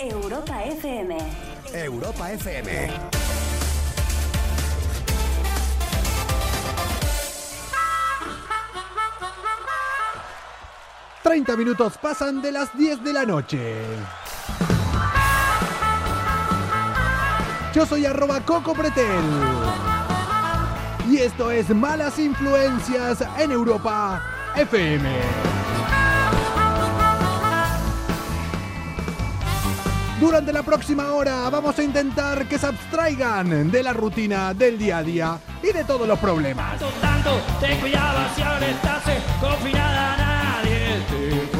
Europa FM. Europa FM. ...30 minutos pasan de las 10 de la noche. Yo soy arroba Coco Pretel. Y esto es Malas Influencias en Europa FM. Durante la próxima hora vamos a intentar que se abstraigan de la rutina del día a día y de todos los problemas. Tanto, tanto, te cuidabas y ahora estás eh, confinada, nadie te.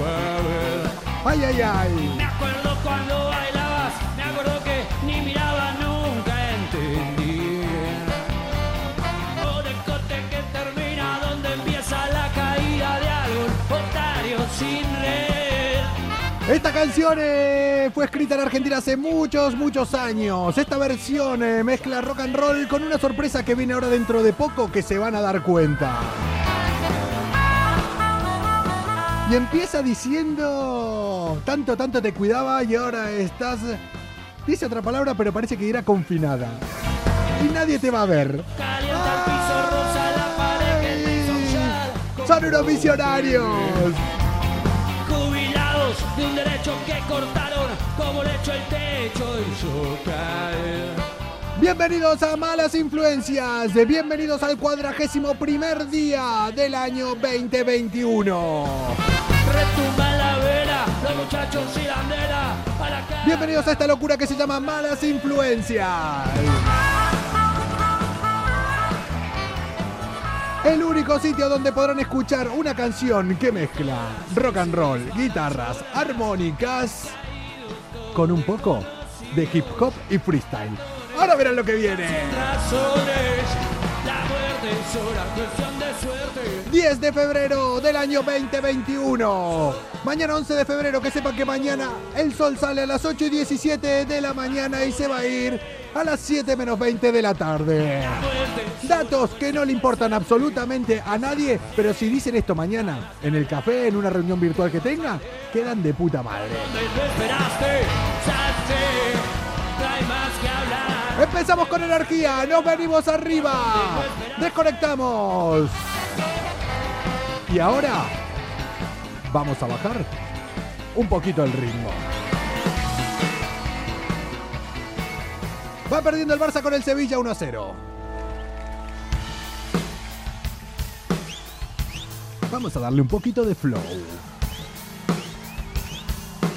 Ay, ay, ay. Me acuerdo cuando Esta canción eh, fue escrita en Argentina hace muchos, muchos años. Esta versión eh, mezcla rock and roll con una sorpresa que viene ahora dentro de poco que se van a dar cuenta. Y empieza diciendo, tanto, tanto te cuidaba y ahora estás... Dice otra palabra, pero parece que irá confinada. Y nadie te va a ver. Son unos visionarios. De un derecho que cortaron, como le echó el techo hizo caer. Bienvenidos a Malas Influencias, bienvenidos al cuadragésimo primer día del año 2021. Retumba la vela, los muchachos y la andela, a la cara. Bienvenidos a esta locura que se llama Malas Influencias. El único sitio donde podrán escuchar una canción que mezcla rock and roll, guitarras, armónicas con un poco de hip hop y freestyle. Ahora verán lo que viene. 10 de febrero del año 2021. Mañana 11 de febrero, que sepan que mañana el sol sale a las 8 y 17 de la mañana y se va a ir a las 7 menos 20 de la tarde. Datos que no le importan absolutamente a nadie, pero si dicen esto mañana en el café, en una reunión virtual que tenga, quedan de puta madre. Empezamos con energía, nos venimos arriba, desconectamos. Y ahora vamos a bajar un poquito el ritmo. Va perdiendo el Barça con el Sevilla 1 a 0. Vamos a darle un poquito de flow.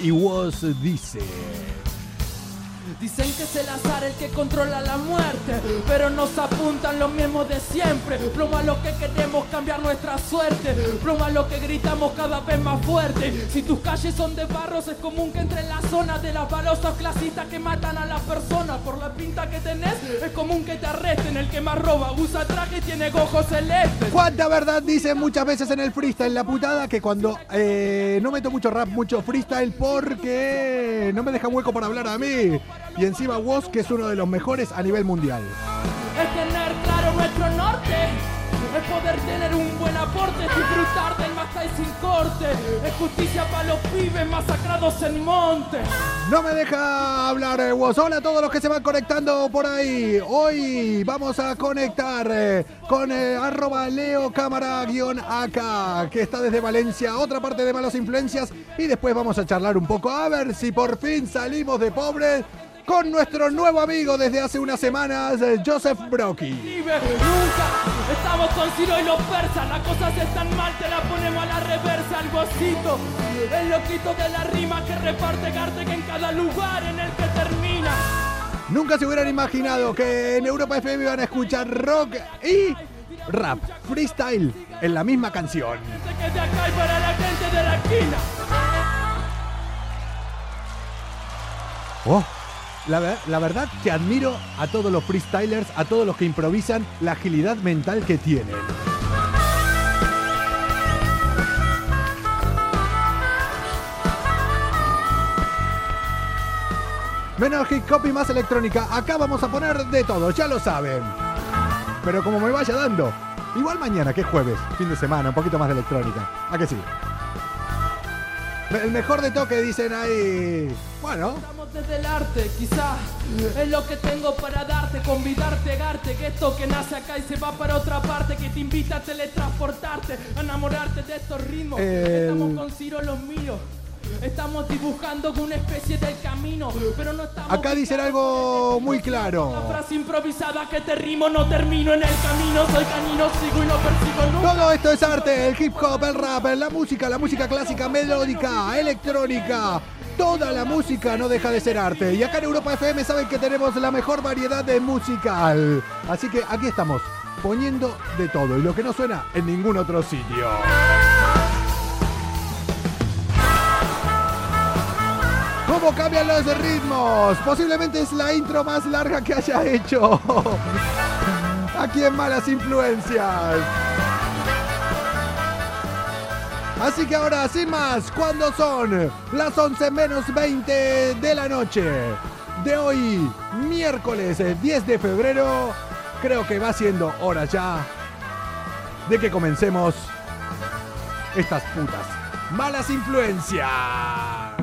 Y Woz dice... Dicen que es el azar el que controla la muerte, pero nos apuntan los mismos de siempre. Pluma lo que queremos cambiar nuestra suerte, pluma lo que gritamos cada vez más fuerte. Si tus calles son de barros, es común que entre en la zona de las balosas clasistas que matan a las personas. Por la pinta que tenés, es común que te arresten. El que más roba usa traje y tiene ojos celestes. ¿Cuánta verdad dicen muchas veces en el freestyle la putada que cuando eh, no meto mucho rap, mucho freestyle porque no me dejan hueco para hablar a mí? Y encima Woz, que es uno de los mejores a nivel mundial. Es tener claro nuestro norte. Es poder tener un buen aporte, disfrutar del Masai sin corte. Es justicia para los pibes masacrados en monte. No me deja hablar eh, Woz. Hola a todos los que se van conectando por ahí. Hoy vamos a conectar eh, con eh, arroba Leo Cámara guion acá, que está desde Valencia, otra parte de Malas Influencias. Y después vamos a charlar un poco a ver si por fin salimos de pobres con nuestro nuevo amigo desde hace unas semanas, eh, Joseph Brocky. Nunca. Estamos con Ciro y los persas. Las cosas están mal, te la ponemos a la reversa. El bocito, el loquito de la rima que reparte Garte que en cada lugar en el que termina. Nunca se hubieran imaginado que en Europa FM iban a escuchar rock y rap, freestyle en la misma canción. Para la gente de la esquina. Oh, la, ver- la verdad que admiro a todos los freestylers, a todos los que improvisan, la agilidad mental que tienen. Menos hip hop y más electrónica. Acá vamos a poner de todo, ya lo saben. Pero como me vaya dando. Igual mañana, que es jueves, fin de semana, un poquito más de electrónica. ¿A que sí? El mejor de toque, dicen ahí. Bueno. Estamos desde el arte, quizás es lo que tengo para darte, convidarte, garte, que esto que nace acá y se va para otra parte, que te invita a teletransportarte, a enamorarte de estos ritmos. El- Estamos con Ciro los míos. Estamos dibujando una especie del camino, pero no estamos. acá dicen algo muy La claro. frase improvisada que te rimo, no termino en el camino, soy canino, sigo y no persigo nunca. Todo esto es arte, el hip hop, el rap, la música, la música clásica, melódica, electrónica. Toda la música no deja de ser arte. Y acá en Europa FM saben que tenemos la mejor variedad de musical. Así que aquí estamos, poniendo de todo y lo que no suena en ningún otro sitio. ¿Cómo cambian los ritmos? Posiblemente es la intro más larga que haya hecho. Aquí en Malas Influencias. Así que ahora, sin más, cuando son las 11 menos 20 de la noche de hoy, miércoles eh, 10 de febrero, creo que va siendo hora ya de que comencemos estas putas malas influencias.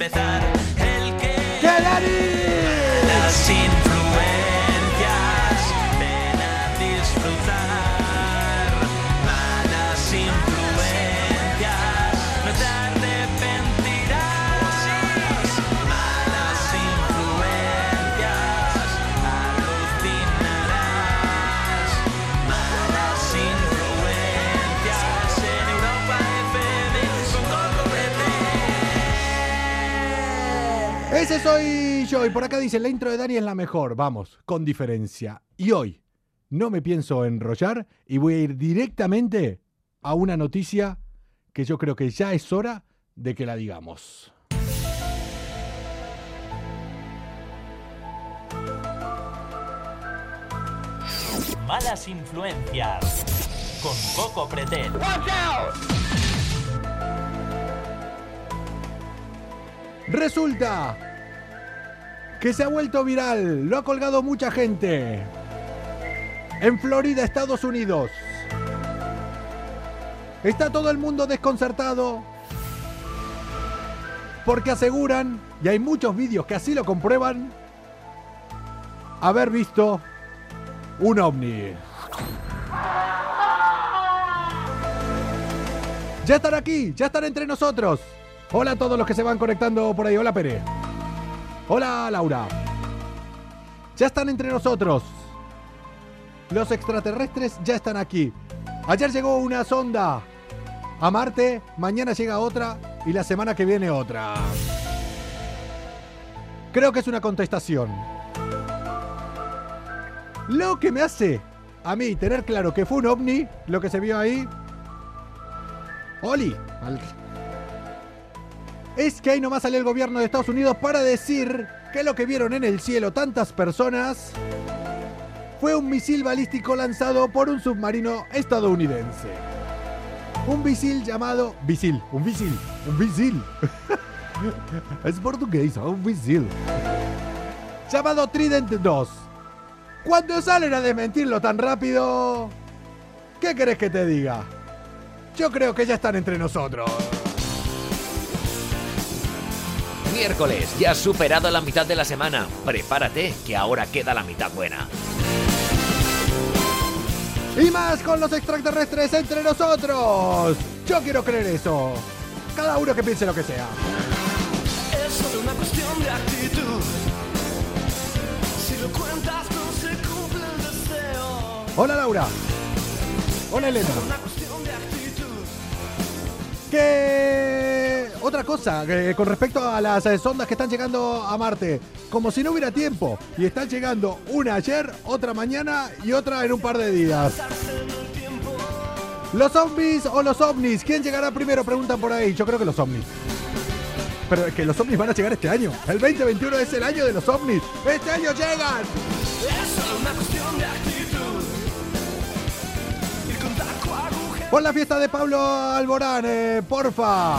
empezar. El que. Las Ese soy yo. Y por acá dice, la intro de Dani es la mejor. Vamos, con diferencia. Y hoy no me pienso enrollar y voy a ir directamente a una noticia que yo creo que ya es hora de que la digamos. Malas influencias con Coco Pretel. Resulta que se ha vuelto viral, lo ha colgado mucha gente. En Florida, Estados Unidos. Está todo el mundo desconcertado porque aseguran, y hay muchos vídeos que así lo comprueban, haber visto un ovni. Ya están aquí, ya están entre nosotros. Hola a todos los que se van conectando por ahí. Hola Pere. Hola Laura. Ya están entre nosotros. Los extraterrestres ya están aquí. Ayer llegó una sonda a Marte, mañana llega otra y la semana que viene otra. Creo que es una contestación. Lo que me hace a mí tener claro que fue un ovni, lo que se vio ahí. Oli. al- Es que ahí nomás salió el gobierno de Estados Unidos para decir que lo que vieron en el cielo tantas personas fue un misil balístico lanzado por un submarino estadounidense. Un misil llamado... Misil, un misil, un misil. es portugués, un misil. Llamado Trident 2. Cuando salen a desmentirlo tan rápido... ¿Qué querés que te diga? Yo creo que ya están entre nosotros. Miércoles, ya has superado la mitad de la semana. Prepárate, que ahora queda la mitad buena. Y más con los extraterrestres entre nosotros. Yo quiero creer eso. Cada uno que piense lo que sea. Es solo una cuestión de actitud. Si lo cuentas, no se cumple el deseo. Hola Laura. Hola Elena. Una cuestión de actitud. Que otra cosa, que con respecto a las eh, sondas que están llegando a Marte, como si no hubiera tiempo, y están llegando una ayer, otra mañana y otra en un par de días. ¿Los zombies o los ovnis? ¿Quién llegará primero? Preguntan por ahí. Yo creo que los ovnis. Pero es que los ovnis van a llegar este año. El 2021 es el año de los ovnis. Este año llegan. Pon la fiesta de Pablo Alborán, eh, porfa.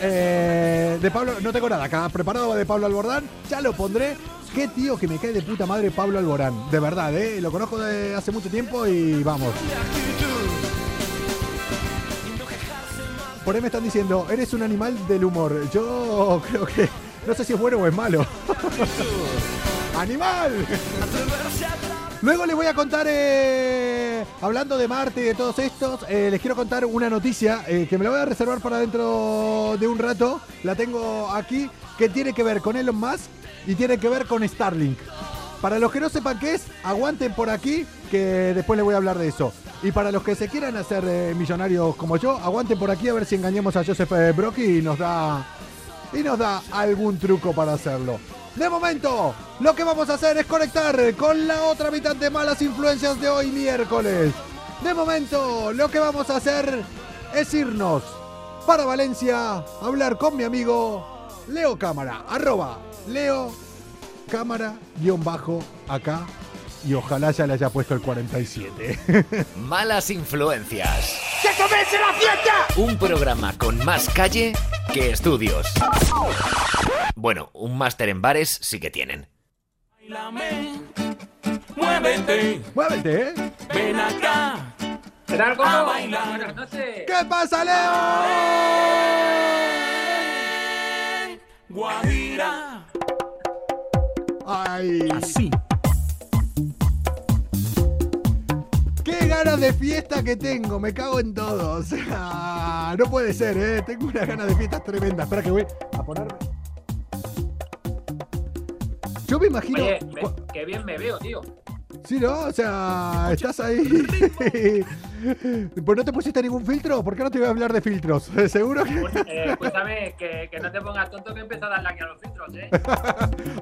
Eh, de Pablo, no tengo nada acá preparado de Pablo Alborán. Ya lo pondré. Qué tío que me cae de puta madre Pablo Alborán. De verdad, eh. Lo conozco de hace mucho tiempo y vamos. Por ahí me están diciendo, eres un animal del humor. Yo creo que no sé si es bueno o es malo. ¡Animal! Luego les voy a contar, eh, hablando de Marte y de todos estos, eh, les quiero contar una noticia eh, que me la voy a reservar para dentro de un rato. La tengo aquí, que tiene que ver con Elon Musk y tiene que ver con Starlink. Para los que no sepan qué es, aguanten por aquí, que después les voy a hablar de eso. Y para los que se quieran hacer millonarios como yo, aguanten por aquí a ver si engañamos a Joseph Brocky y nos da y nos da algún truco para hacerlo. De momento, lo que vamos a hacer es conectar con la otra mitad de malas influencias de hoy miércoles. De momento, lo que vamos a hacer es irnos para Valencia a hablar con mi amigo Leo Cámara, arroba Leo Cámara guion bajo acá y ojalá ya le haya puesto el 47. Malas influencias. Un programa con más calle que estudios. Bueno, un máster en bares sí que tienen. Bailame, muévete, Muévete, ¿eh? ven acá. ¿Qué tal, A bailar. Buenas noches. ¿Qué pasa, Leo? Guajira. Ay, Así. Ganas de fiesta que tengo, me cago en todo. O sea, no puede ser, ¿eh? Tengo unas ganas de fiestas tremendas. Espera que voy a ponerme. Yo me imagino. Oye, me- qué bien me veo, tío. Sí, ¿no? O sea, estás ahí. pues no te pusiste ningún filtro. ¿Por qué no te voy a hablar de filtros? Seguro que. Eh, escúchame, que, que no te pongas tonto que empiezo a darle aquí a los filtros, ¿eh?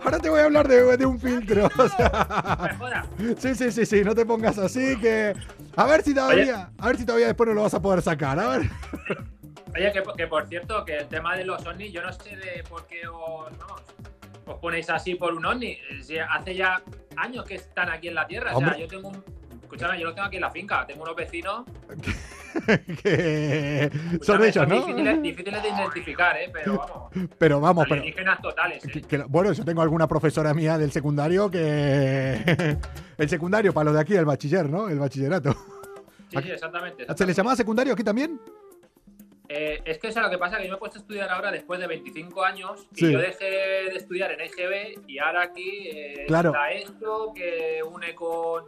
Ahora te voy a hablar de, de un filtro. O sea. No me jodas. Sí, sí, sí, sí, no te pongas así que. A ver si todavía. A ver si todavía después no lo vas a poder sacar. A ver. Oye, que, que por cierto, que el tema de los ovnis, yo no sé de por qué os, vamos, os ponéis así por un ovni. Hace ya años que están aquí en la Tierra. O sea, yo tengo un... Escúchame, yo lo tengo aquí en la finca. Tengo unos vecinos... que son ellos, ¿no? Difíciles, difíciles de identificar, ¿eh? Pero vamos, Pero vamos, pero. totales, ¿eh? que- bueno, yo tengo alguna profesora mía del secundario que. el secundario para los de aquí, el bachiller, ¿no? El bachillerato. Sí, sí, exactamente. ¿Se le exactamente. llamaba secundario aquí también? Eh, es que eso es lo que pasa, que yo me he puesto a estudiar ahora después de 25 años y Sí. yo dejé de estudiar en EGB y ahora aquí eh, Claro. está esto que une con...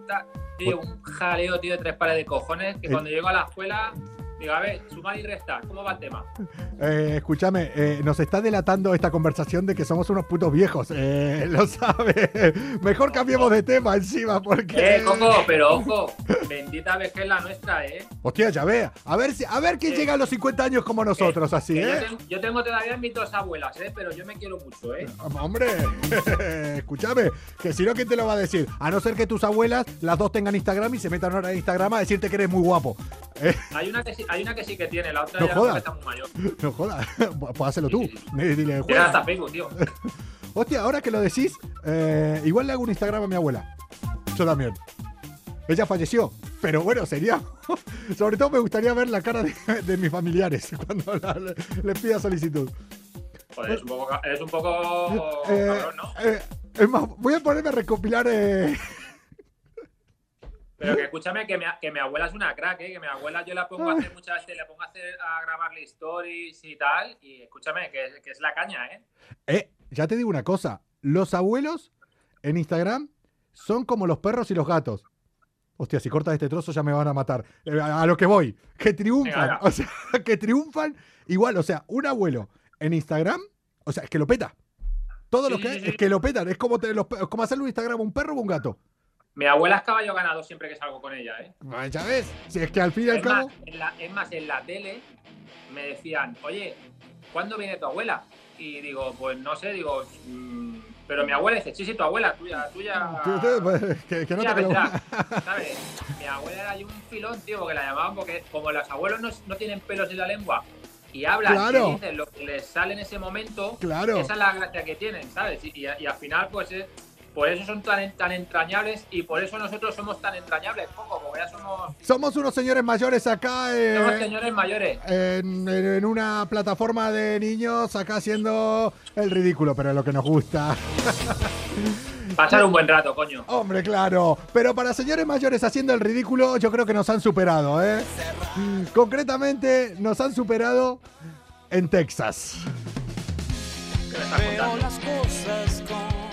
Tío, un jaleo, tío, de tres pares de cojones que Eh. cuando llego a la escuela digo, a ver, sumar y restar, ¿cómo va el tema? Eh, escúchame, eh, nos está delatando esta conversación de que somos unos putos viejos. Eh, lo sabe. Mejor cambiemos de tema encima porque. Eh, Coco, pero ojo, bendita es la nuestra, ¿eh? Hostia, ya vea. A ver si, a ver quién Eh. llega a los 50 años como nosotros, así, Que yo, ¿eh? tengo, yo tengo todavía mis dos abuelas, ¿eh? Pero yo me quiero mucho, ¿eh? Hombre, escúchame, que si no, ¿quién te lo va a decir? A no ser que tus abuelas, las dos tengan Instagram y se metan ahora en Instagram a decirte que eres muy guapo. Eh, Hay una que sí, hay una que, sí que tiene, la otra No ya jodas. está muy mayor. no jodas, pues hazlo tú. Dile, juega. hasta tío. Hostia, ahora que lo decís, eh, igual le hago un Instagram a mi abuela. Yo también. Ella falleció, pero bueno, sería. Sobre todo me gustaría ver la cara de, de mis familiares cuando la- le, les pida solicitud. Joder, es un poco, es un poco Eh, cabrón, ¿no? eh, es más, voy a ponerme a recopilar. eh, Pero que escúchame, que mi, que mi abuela es una crack, ¿eh? Que mi abuela yo la pongo a hacer muchas veces, le pongo a, hacer, a grabarle stories y tal. Y escúchame, que, que es la caña, ¿eh? eh, ya te digo una cosa: los abuelos en Instagram son como los perros y los gatos. Hostia, si cortas este trozo ya me van a matar. Eh, a, lo que voy, que triunfan. O sea, que triunfan igual. O sea, un abuelo en Instagram, o sea, es que lo peta. Todo Sí, lo sí, que sí, es que lo petan. Es como, te- los como hacerle un Instagram a un perro o un gato. Mi abuela es caballo ganado siempre que salgo con ella, ¿eh? Ya ves, si es que al fin y al cabo. en la, es más, en la tele me decían, oye, ¿cuándo viene tu abuela? Y digo, pues no sé, digo, mm, Pero mi abuela dice, sí, sí, tu abuela, tuya, tuya. Pues, que, que no te lo- vendrá", ¿Sabes? Mi abuela era ahí un filón, tío, porque la llamaban porque como los abuelos no, no tienen pelos en la lengua y hablan Claro. y dicen lo que les sale en ese momento, Claro. esa es la gracia que tienen, ¿sabes? Y, y- y al final, pues, es- por eso son tan, tan entrañables y por eso nosotros somos tan entrañables, poco, porque ya somos, Somos unos señores mayores acá eh, somos señores mayores. en, en- en una plataforma de niños, acá haciendo el ridículo, pero es lo que nos gusta. Pasar un buen rato, coño. Hombre, claro. Pero para señores mayores haciendo el ridículo, yo creo que nos han superado, ¿eh? Concretamente, nos han superado en Texas. ¿Qué me estás contando?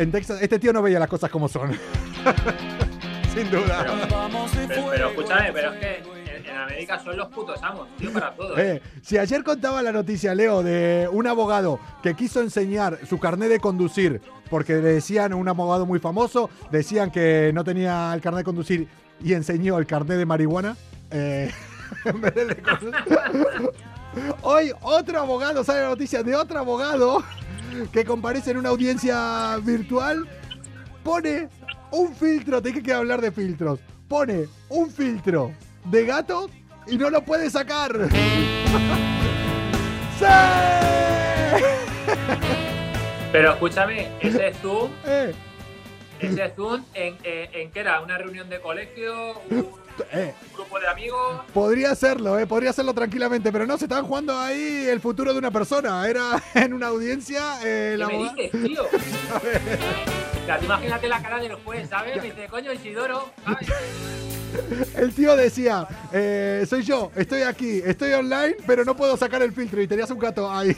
En Texas, este tío no veía las cosas como son. Sin duda. Pero, fuego. pero escúchame, pero es que en, en América son los putos amos, tío, para todo. ¿eh? Si ayer contaba la noticia, Leo, de un abogado que quiso enseñar su carnet de conducir, porque le decían, un abogado muy famoso, decían que no tenía el carnet de conducir y enseñó el carnet de marihuana. eh, en vez de. Hoy otro abogado, sale la noticia de otro abogado que comparece en una audiencia virtual, pone un filtro, te dije que hablar de filtros, pone un filtro de gato y no lo puede sacar. ¡Sí! Pero escúchame, ese Zoom, Eh, ese Zoom, ¿en, en, en qué era? ¿Una reunión de colegio? ¿Un eh, grupo de amigos? podría hacerlo, eh, podría hacerlo tranquilamente, pero no, se estaban jugando ahí el futuro de una persona. Era en una audiencia. eh, ¿Qué la me dices, tío? Imagínate la cara del juez, ¿sabes? Me dice, coño, Isidoro, ¿sabes? El tío decía, eh, soy yo, estoy aquí, estoy online, pero no puedo sacar el filtro y tenías un gato ahí.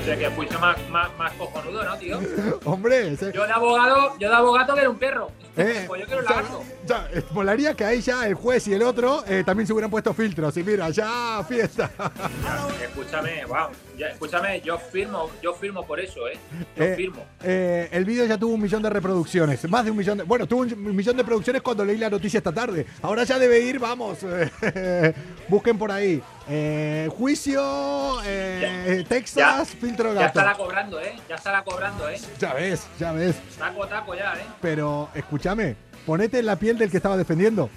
O sea, que fuiste más, más, más cojonudo, ¿no, tío? Hombre, ese- Yo de abogado, yo de abogado que era un perro. eh, Pues yo quiero un ya- lagarto. ya, eh, molaría que ahí ya el juez y el otro eh, también se hubieran puesto filtros. Y mira, ya fiesta. Escúchame, wow. Ya, escúchame, yo firmo, yo firmo por eso, ¿eh? Yo Eh, firmo. Eh, el vídeo ya tuvo un millón de reproducciones, más de un millón de... Bueno, tuvo un millón de reproducciones cuando leí la noticia esta tarde. Ahora ya debe ir, vamos. eh, busquen por ahí. Eh, juicio, eh, Texas, filtro Ya gato. estará cobrando, ¿eh? Ya estará cobrando, ¿eh? Ya ves, ya ves. Taco, taco ya, ¿eh? Pero escúchame, ponete en la piel del que estaba defendiendo.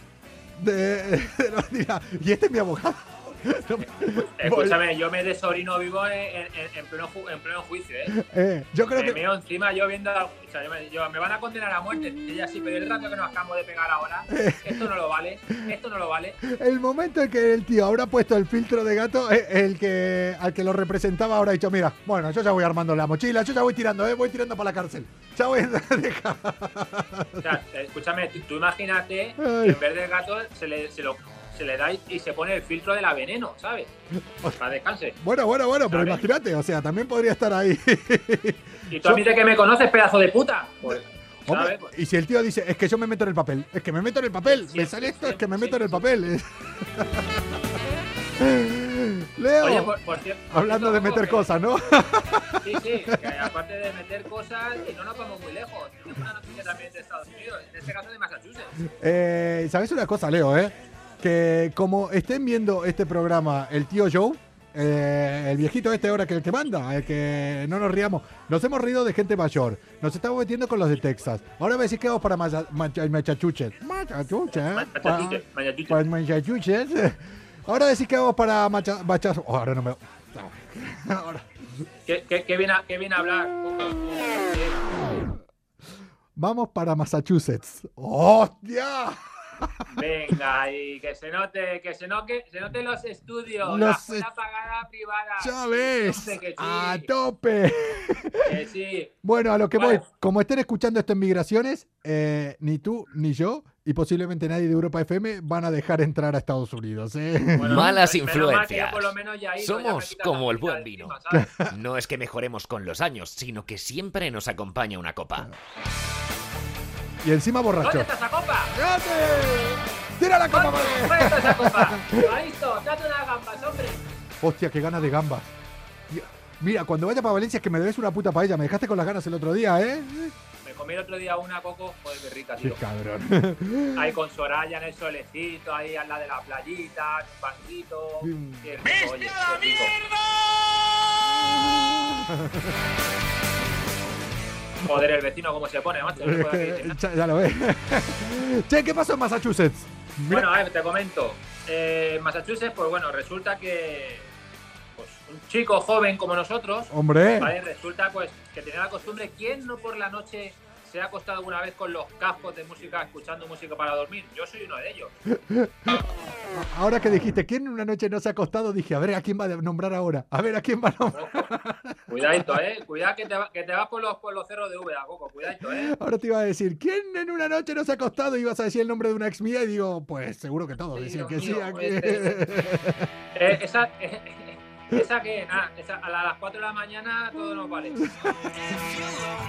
De- de- mira, y este es mi abogado. Escúchame, yo me desorino vivo en, en- en pleno, ju- en pleno juicio, ¿eh? Eh, yo creo Me que... meo encima yo viendo. O sea, yo me, yo- me van a condenar a muerte. Y ya sí, pero el rato que nos acabamos de pegar ahora, esto no lo vale. Esto no lo vale. El momento en que el tío habrá puesto el filtro de gato, eh, el que al que lo representaba habrá dicho, mira, bueno, yo ya voy armando la mochila, yo ya voy tirando, eh, voy tirando para la cárcel. Ya voy a dejar. O sea, escúchame, tú, tú imagínate que en vez del gato se le, se lo, se le da y, se pone el filtro de la veneno, ¿sabes? Para descanse. Bueno, bueno, bueno, pero imagínate, o sea, también podría estar ahí. Y tú a mí de que me conoces, pedazo de puta. Pues. Pues, y si el tío dice, es que yo me meto en el papel, es que me meto en el papel, me sale esto, es que me meto en el papel. Leo, Oye, por, por cier- por hablando cierto, de meter que- cosas, ¿no? Sí, sí, que aparte de meter cosas, y no nos vamos muy lejos. Tenemos una noticia también de Estados Unidos, en este caso de Massachusetts. Eh, ¿Sabes una cosa, Leo, eh? Que como estén viendo este programa el tío Joe, eh, el viejito este ahora que el que manda, el que no nos riamos, nos hemos reído de gente mayor, nos estamos metiendo con los de Texas. Ahora me decís que vamos para Massa- Macha- Massachusetts. Massachusetts, ¿eh? Para Massachusetts. Ahora decís que vamos para Macha- Macha- oh, ahora no me... Ahora. ¿Qué, qué, qué viene a, qué viene a hablar? Vamos para Massachusetts. ¡Hostia! Venga, y que se note, que se note, se note los estudios, Los la escuela est- pagada privada. ¡Ya Sí, sí, ¡A tope! que sí. Bueno, a lo que Vale. voy, como estén escuchando esto en migraciones, eh, ni tú ni yo y posiblemente nadie de Europa FM van a dejar entrar a Estados Unidos. ¿eh? Bueno, Malas mal influencias. por lo menos ya he ido, Somos como el buen vino. encima. No es que mejoremos con los años, sino que siempre nos acompaña una copa. Y encima ¿Dónde borracho. está esa copa? ¡Fíjate! ¡Tira la copa, ¿Dónde madre! ¿Dónde está esa copa? Está, date unas gambas, hombre. Hostia, qué ganas de gambas. Mira, cuando vaya para Valencia es que me debes una puta paella. Me dejaste con las ganas el otro día, ¿eh? Me comí el otro día una coco, joder, qué rica, Qué tío. cabrón. Ahí con Soraya en el solecito, ahí al lado de la playita, un banquito. Mm. Qué qué rico. Joder, el vecino cómo se pone, macho. no ya, ya lo ves. che, ¿qué pasó en Massachusetts? Mira- Bueno, a ver, te comento. Eh, en Massachusetts, pues bueno, resulta que pues, un chico joven como nosotros, Hombre. ¿vale? Resulta pues que tenía la costumbre, ¿quién no por la noche se ha acostado alguna vez con los cascos de música, escuchando música para dormir? Yo soy uno de ellos. Ahora que dijiste, ¿quién una noche no se ha acostado? Dije, a ver, ¿a quién va a nombrar ahora? A ver, ¿a quién va a nombrar? Cuidadito, eh. Cuidado que te, va- que te vas por los, por los cerros de Úbeda, Coco. Cuidadito, eh. Ahora te iba a decir, ¿quién en una noche no se ha acostado? Y ibas a decir el nombre de una ex mía y digo, pues seguro que todos. Sí, que sí. mío, aquí. Eh, esa, eh, esa que, nada, esa, a las 4 de la mañana todo nos vale.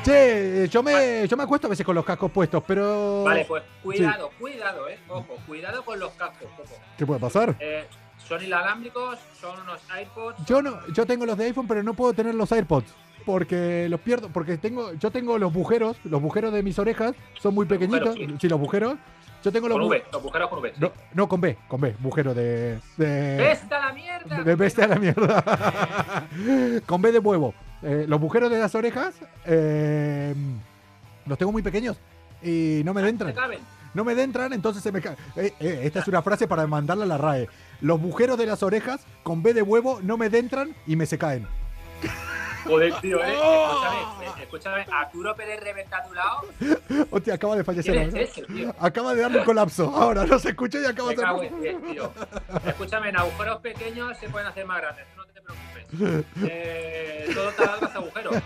Che, yo me, yo me acuesto a veces con los cascos puestos, pero... Vale, pues cuidado, cuidado, eh. Ojo, cuidado con los cascos, Coco. ¿Qué puede pasar? Eh, son inalámbricos, son unos iPods. Yo no, yo tengo los de iPhone, pero no puedo tener los AirPods. Porque los pierdo, porque tengo, yo tengo los bujeros, los bujeros de mis orejas son muy pequeñitos. bujeros, sí. los bujeros. Yo tengo los Con V, los agujeros con V. No, no, con B, con B, bujero de. de ¡Vesta la mierda! de bestia a la mierda. con B de huevo. Eh, los bujeros de las orejas eh, los tengo muy pequeños y no me ¿Te entran. No me entran, entonces se me cae. Eh, esta es una frase para mandarla a la RAE. Los bujeros de las orejas con B de huevo no me entran y me se caen. Joder, tío, eh. Escúchame, eh, escúchame. Arturo Pérez reventa a tu lado. Hostia, acaba de fallecer. ¿Quién es ese, tío? Acaba de darle un colapso. Ahora no se escucha y acaba de. tío. Escúchame, en agujeros pequeños se pueden hacer más grandes, no te preocupes. Eh, todo taladro hace agujeros.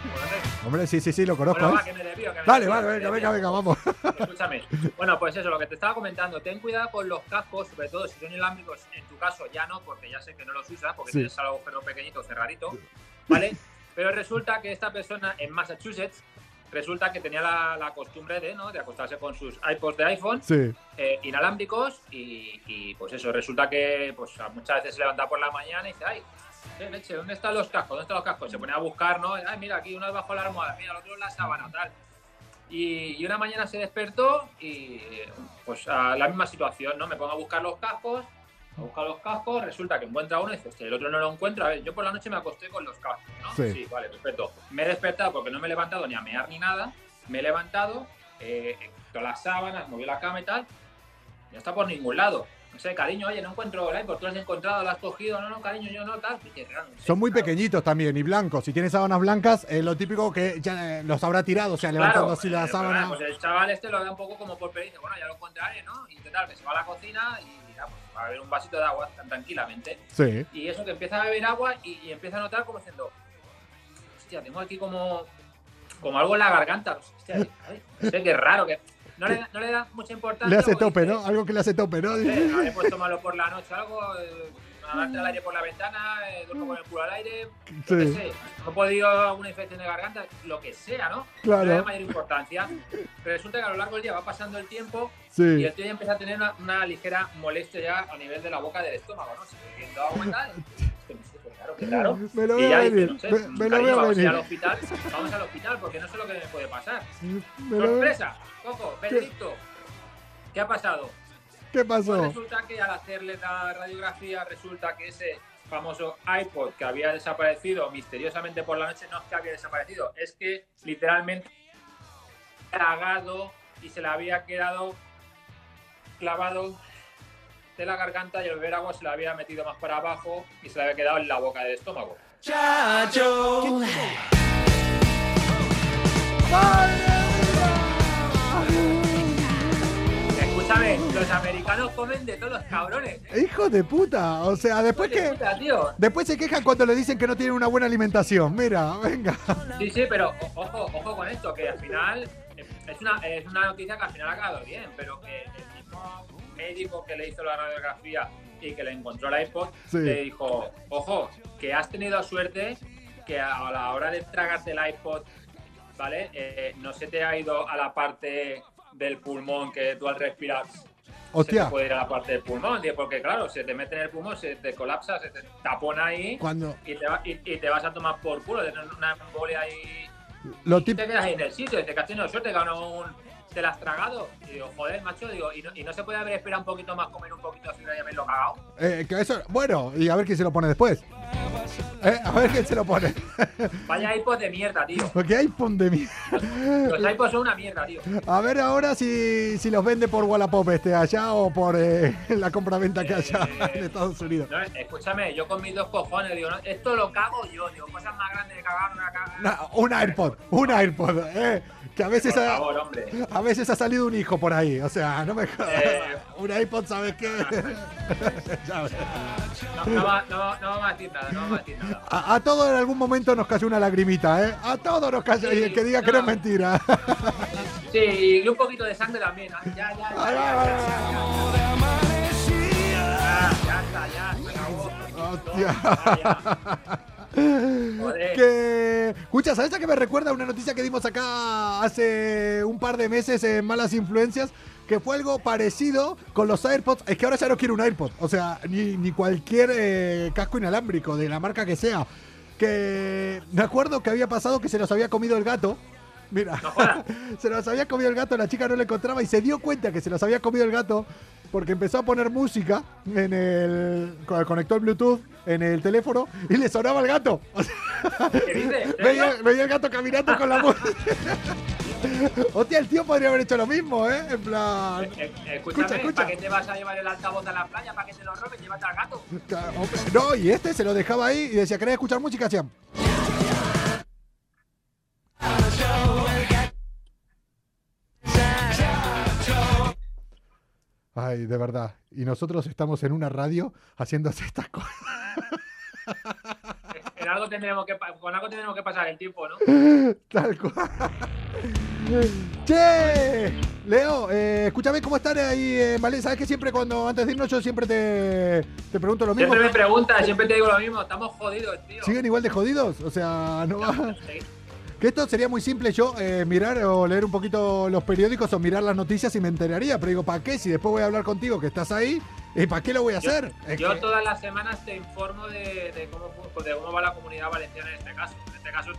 Hombre, sí, sí, sí, lo conozco. Bueno, ¿eh? va, que me desvío, que me Vale, desvío, vale, venga, venga, venga, vamos. Escúchame. Bueno, pues eso, lo que te estaba comentando. Ten cuidado con los cascos, sobre todo si son inalámbricos. En tu caso ya no, porque ya sé que no los usas, porque Sí. tienes el agujero pequeñito, cerradito. ¿Vale? Pero resulta que esta persona en Massachusetts, resulta que tenía la, la costumbre de, ¿no? de acostarse con sus iPods de iPhone Sí. eh, inalámbricos y, y, pues eso, resulta que pues muchas veces se levanta por la mañana y dice, ay, leche, ¿dónde están los cascos? ¿Dónde están los cascos? Se pone a buscar, ¿no? Ay, mira, aquí uno debajo de la almohada, mira, el otro en la sábana, tal. Y, y una mañana se despertó y pues a la misma situación, ¿no? Me pongo a buscar los cascos, a buscar los cascos, resulta que encuentra uno y dice, hostia, el otro no lo encuentra. A ver, yo por la noche me acosté con los cascos, ¿no? Sí. vale, perfecto. Me he despertado porque no me he levantado ni a mear ni nada. Me he levantado, eh, las sábanas, moví la cama y tal. No está por ningún lado. No sé, cariño, oye, no encuentro el iPod, tú lo has encontrado, lo has cogido, no, no, cariño, yo no, tal. Y no sé, Son muy claro. pequeñitos también y blancos. Si tienes sábanas blancas, es lo típico que ya eh, los habrá tirado, o sea, levantando así la eh, pero, sábana. Pues el chaval este lo da un poco como por pedir, dice, bueno, ya lo encontraré, ¿no? Y que se va a la cocina y mira, pues, a beber un vasito de agua tan tranquilamente. Sí. Y eso que empieza a beber agua y, y empieza a notar como diciendo, hostia, tengo aquí como, como algo en la garganta. Hostia, ay, no sé qué raro, que no le, da- no le da mucha importancia. Le hace tope, dice, ¿no? Algo que le hace tope, ¿no? eh, habré puesto malo por la noche algo, eh, agarrarte el aire por la ventana, eh, duermo con el culo al aire, Sí, sé, no he podido alguna infección de garganta, lo que sea, ¿no? Claro. No da mayor importancia. Pero resulta que a lo largo del día va pasando el tiempo y sí. el tío ya empieza a tener una, una ligera molestia ya a nivel de la boca del estómago, ¿no? Se ve dado cuenta, es que no sé, qué raro, qué raro. Me lo y ya dice, venir, no sé, me- me lo cariño, veo vamos a ir venir. al hospital, vamos al hospital porque no sé lo que me puede pasar. Me lo veo- Sorpresa, Coco, Benedicto, ¿qué ha pasado? ¿Qué Pues pasó? resulta que al hacerle la radiografía, resulta que ese famoso iPod que había desaparecido misteriosamente por la noche, no es que había desaparecido, es que literalmente tragado y se le había quedado clavado de la garganta y al beber agua se le había metido más para abajo y se le había quedado en la boca del estómago. Escúchame, los americanos comen de todos los cabrones. ¿eh? Hijo de puta. O sea, después que. puta, tío. Después se quejan cuando le dicen que no tienen una buena alimentación. Mira, venga. Sí, sí, pero ojo, ojo con esto, que al final eh, es una, es una noticia que al final ha acabado bien, pero que el mismo médico que le hizo la radiografía y que le encontró el iPod, Sí. le dijo, ojo, que has tenido suerte que a la hora de tragarte el iPod, ¿vale? Eh, no se te ha ido a la parte del pulmón que tú al respirar se Hostia. te puede ir a la parte del pulmón, tío, porque claro, se te mete en el pulmón, se te colapsa, se te tapona ahí Cuando. y te, va- y, y te vas a tomar por culo, de tener una embolia ahí Lo y te quedas ahí en el sitio, dices que has tenido suerte, aún un- te la has tragado. Y digo, joder, macho, digo, ¿y no, y no se puede haber esperado un poquito más, comer un poquito de fibra y haberlo cagado? eh, que eso, bueno, y a ver quién se lo pone después. Eh, A ver quién se lo pone. Vaya iPod de mierda, tío. Porque hay de mierda. Los iPods son una mierda, tío. A ver ahora si, si los vende por Wallapop este allá o por eh, la compra-venta que haya en Estados Unidos. No, escúchame, yo con mis dos cojones digo, no, esto lo cago yo, digo, cosas más grandes de cagar, una caga. Na- un AirPod, un AirPod, eh, que a veces Por ha, favor, hombre. a veces ha salido un hijo por ahí, o sea, no me jodas. Eh. Un iPod, ¿sabes qué? Ya ves. No, no, va- no, no vamos a decir nada, no vamos a decir nada. a, a todos en algún momento nos cayó una lagrimita, ¿eh? A todos nos cayó, y el que diga que no es mentira. Sí, y un poquito de sangre también. Ya, ya, ya. Ay, ya, ay, ya, ay, ya, ya, ya está, ya, se acabó. Hostia. Ya, ya. Que, escucha, ¿sabes a qué me recuerda una noticia que dimos acá hace un par de meses en Malas Influencias? Que fue algo parecido con los AirPods. Es que ahora ya no quiero un AirPod. O sea, ni, ni cualquier eh, casco inalámbrico, de la marca que sea. Que me acuerdo que había pasado que se los había comido el gato. Mira, No se los había comido el gato, la chica no lo encontraba y se dio cuenta que se los había comido el gato porque empezó a poner música en el. con- Conectó el Bluetooth en el teléfono y le sonaba al gato. O sea, ¿Qué dices? veía, veía el gato caminando con la música. Hostia, el tío podría haber hecho lo mismo, ¿eh? En plan. Eh, eh, Escucha, Escúchame, escucha. ¿para qué te vas a llevar el altavoz a la playa? ¿Para que te lo roben? Llévate al gato. No, y este se lo dejaba ahí y decía, ¿querés escuchar música? Hacían. Ay, de verdad. Y nosotros estamos en una radio haciéndose estas cosas. En algo tendremos que, pa- con algo tendremos que pasar el tiempo, ¿no? Tal cual. Che, Leo, eh, escúchame cómo están ahí en Valencia. Sabes que siempre cuando antes de irnos yo siempre te, te pregunto lo mismo. Siempre me preguntas, siempre te digo lo mismo. Estamos jodidos, tío. ¿Siguen igual de jodidos? O sea, no va. Que esto sería muy simple yo eh, mirar o leer un poquito los periódicos o mirar las noticias y me enteraría. Pero digo, ¿para qué? Si después voy a hablar contigo que estás ahí, ¿y para qué lo voy a hacer? Yo que- todas las semanas te informo de, de cómo, de cómo va la comunidad valenciana en este caso. En este caso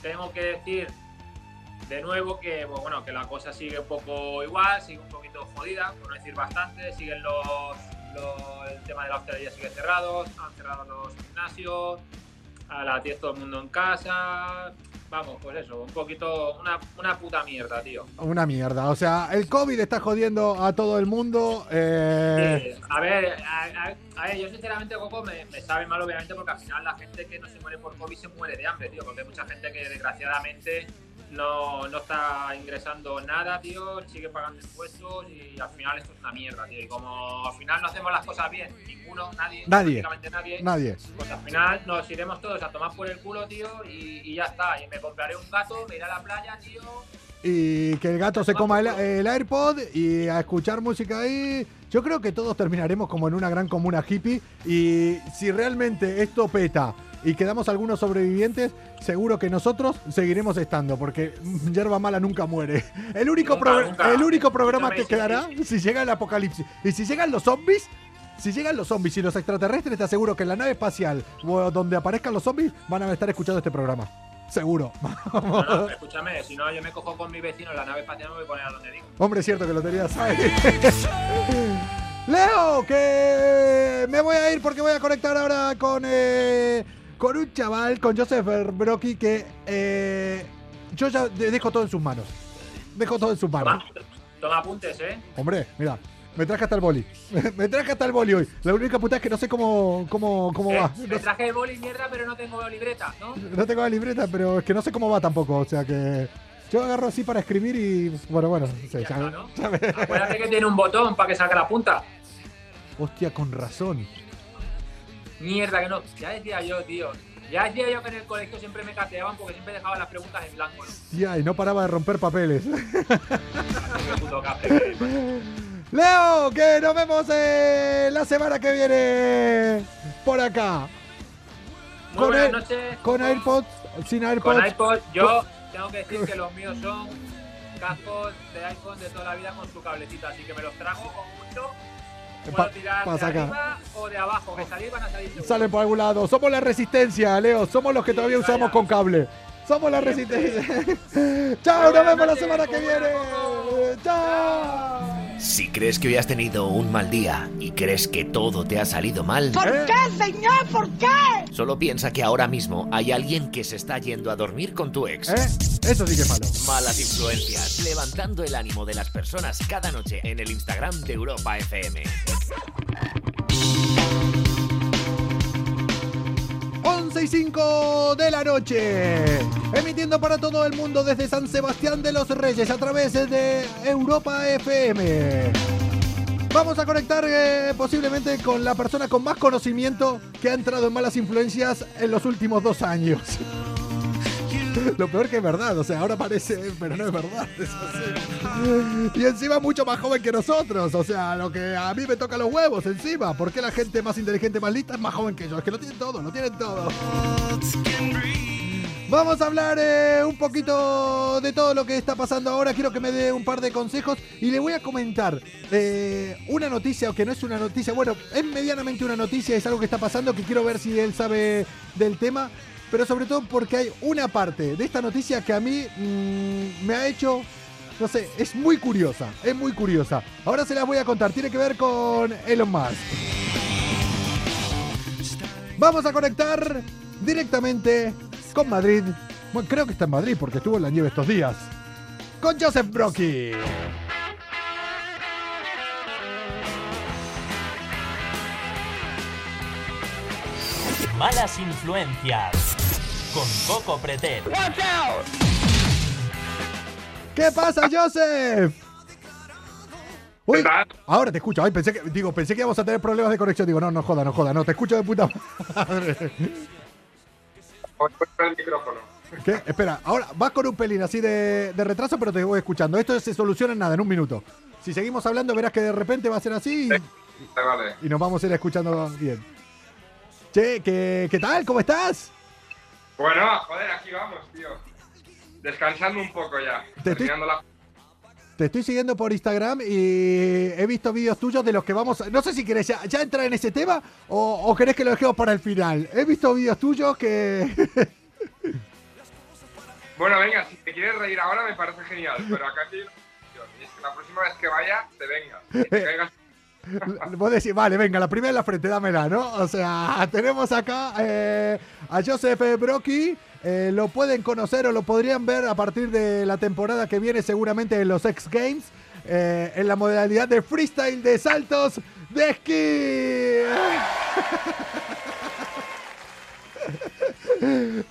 tengo que decir de nuevo que pues, bueno que la cosa sigue un poco igual, sigue un poquito jodida, por no decir bastante. Siguen los, los- el tema de la hostelería sigue cerrado, han cerrado los gimnasios, a las 10 todo el mundo en casa. Vamos, pues eso, un poquito, una, una puta mierda, tío. Una mierda. O sea, el COVID está jodiendo a todo el mundo. eh, Sí, a ver, a, a- a ver, yo sinceramente, Coco, me, me sabe mal, obviamente, porque al final la gente que no se muere por COVID se muere de hambre, tío, porque hay mucha gente que desgraciadamente no, no está ingresando nada, tío, sigue pagando impuestos y al final esto es una mierda, tío. Y como al final no hacemos las cosas bien, ninguno, nadie, Nadie. prácticamente nadie, Nadie. pues al final nos iremos todos a tomar por el culo, tío, y, y ya está. Y me compraré un gato, me iré a la playa, tío. Y que el gato se coma el, el AirPod y a escuchar música ahí. Yo creo que todos terminaremos como en una gran comuna hippie. Y si realmente esto peta y quedamos algunos sobrevivientes, seguro que nosotros seguiremos estando, porque yerba mala nunca muere. El único, Nunca, progr- nunca. el único programa que quedará si llega el apocalipsis. Y si llegan los zombies. Si llegan los zombies y los extraterrestres, te aseguro que en la nave espacial donde aparezcan los zombies van a estar escuchando este programa. Seguro. No, no, escúchame, si no, yo me cojo con mi vecino en la nave espacial y me voy a poner a donde digo. Hombre, es cierto que lo tenías ahí. Leo, que me voy a ir porque voy a conectar ahora con, eh, con un chaval, con Joseph Brocky, que eh, yo ya de- dejo todo en sus manos. Dejo todo en sus manos. Toma, toma apuntes, ¿eh? Hombre, mira, me traje hasta el boli. me traje hasta el boli hoy. La única puta es que no sé cómo, cómo, cómo Eh, va. Me traje boli mierda, pero no tengo libreta, ¿no? no tengo la libreta, pero es que no sé cómo va tampoco. O sea que yo agarro así para escribir y bueno, bueno. sí, Ya ya- está, ¿no? ya. Acuérdate que tiene un botón para que salga la punta. Hostia, con razón. Mierda, que no. Ya decía yo, tío. Ya decía yo que en el colegio siempre me cateaban porque siempre dejaban las preguntas en blanco, ¿no? Tía, y no paraba de romper papeles. Leo, que nos vemos eh, la semana que viene por acá. Muy Con buenas noches. Con AirPods, sin AirPods. Con iPod, yo tengo que decir que los míos son cascos de iPhone de toda la vida con su cablecita, así que me los trago con mucho. Puedo Pa- tirar pa' de arriba o de abajo, que salir van a salir seguro. Salen por algún lado. Somos la resistencia, Leo. Somos los que Sí, todavía vaya. usamos con cable. Somos la resistencia. Chao, nos vemos la semana que viene. Chao. Si crees que hoy has tenido un mal día y crees que todo te ha salido mal, ¿Por ¿Eh? qué, señor? ¿Por qué? solo piensa que ahora mismo hay alguien que se está yendo a dormir con tu ex. ¿Eh? Eso sí que es malo. Malas influencias, levantando el ánimo de las personas cada noche en el Instagram de Europa FM. 11 y 5 de la noche. Emitiendo para todo el mundo desde San Sebastián de los Reyes a través de Europa FM. Vamos a conectar eh, posiblemente con la persona con más conocimiento que ha entrado en malas influencias en los últimos dos años. Lo peor que es verdad, o sea, ahora parece, pero no es verdad. Y encima mucho más joven que nosotros, o sea, lo que a mí me toca los huevos encima. ¿Por qué la gente más inteligente, más lista es más joven que yo? Es que lo tienen todo, lo tienen todo. Vamos a hablar eh, un poquito de todo lo que está pasando ahora. Quiero que me dé un par de consejos y le voy a comentar eh, una noticia, que no es una noticia, bueno, es medianamente una noticia, es algo que está pasando, que quiero ver si él sabe del tema, pero sobre todo porque hay una parte de esta noticia que a mí mm, me ha hecho, no sé, es muy curiosa, es muy curiosa. Ahora se las voy a contar, tiene que ver con Elon Musk. Vamos a conectar directamente con Madrid. Bueno, creo que está en Madrid porque estuvo en la nieve estos días. Con Joseph Brocky. Malas influencias. Con Coco Pretel. ¿Qué pasa, Joseph? Uy, ahora te escucho. Ay, pensé que, digo, pensé que íbamos a tener problemas de conexión. Digo, no, no joda, no joda, no, te escucho de puta madre. El micrófono. ¿Qué? Espera, ahora vas con un pelín así de, de retraso, pero te voy escuchando. Esto se soluciona en nada, en un minuto. Si seguimos hablando, verás que de repente va a ser así y, vale. y nos vamos a ir escuchando bien. Che, ¿qué, ¿qué tal? ¿Cómo estás? Bueno, joder, aquí vamos, tío. Descansando un poco ya. Te estoy- la... Te estoy siguiendo por Instagram y he visto vídeos tuyos de los que vamos. a- No sé si querés ya, ya entrar en ese tema o, o querés que lo dejemos para el final. He visto vídeos tuyos que. Bueno, venga, si te quieres reír ahora me parece genial, pero acá sí... Y es que la próxima vez que vaya, te vengas. Te caigas... Vos decís, vale, venga, la primera en la frente, dámela, ¿no? O sea, tenemos acá eh, a Joseph Brocky. eh, lo pueden conocer o lo podrían ver a partir de la temporada que viene, seguramente en los X Games, eh, en la modalidad de freestyle de saltos de esquí.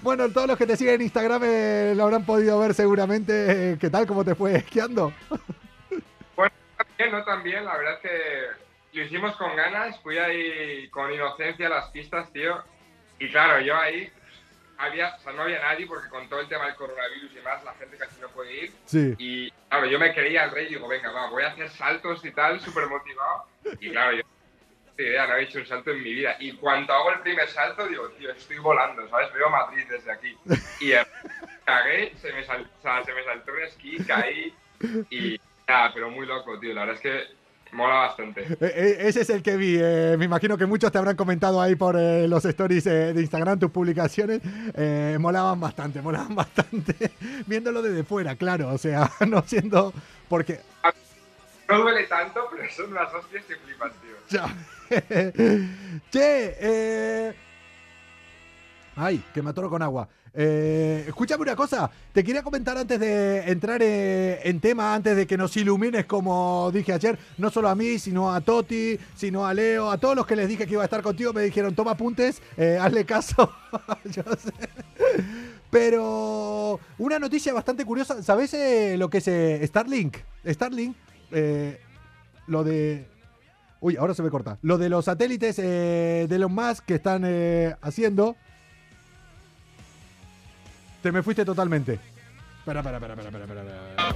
Bueno, todos los que te siguen en Instagram lo habrán podido ver seguramente. ¿Qué tal? ¿Cómo te fue esquiando? Bueno, también, no tan la verdad es que lo hicimos con ganas, fui ahí con inocencia a las pistas, tío. Y claro, yo ahí había, o sea, no había nadie porque con todo el tema del coronavirus y más, la gente casi no puede ir. Sí. Y claro, yo me creía el rey, digo, venga, va, voy a hacer saltos y tal, súper motivado. Y claro, yo idea, no había hecho un salto en mi vida. Y cuando hago el primer salto, digo, tío, estoy volando, ¿sabes? Veo Madrid desde aquí. Y eh, cagué, se me, sal- o sea, se me saltó un esquí, caí y nada, pero muy loco, tío. La verdad es que mola bastante. Eh, eh, ese es el que vi. eh, me imagino que muchos te habrán comentado ahí por eh, los stories eh, de Instagram, tus publicaciones. Molaban bastante, molaban bastante. Viéndolo desde fuera, claro. O sea, no siendo. Porque. No duele tanto, pero son unas hostias que flipas, tío. Ya. che, eh. Ay, que me atoro con agua. Eh, escúchame una cosa, te quería comentar antes de entrar eh, en tema, antes de que nos ilumines, como dije ayer, no solo a mí, sino a Toti, sino a Leo, a todos los que les dije que iba a estar contigo, me dijeron, toma apuntes, eh, hazle caso. Pero una noticia bastante curiosa, ¿sabes eh, lo que es eh, Starlink? Starlink, lo de... Uy, ahora se me corta. Lo de los satélites de Elon Musk que están haciendo. Te me fuiste totalmente. Espera, espera, espera, espera, espera, espera.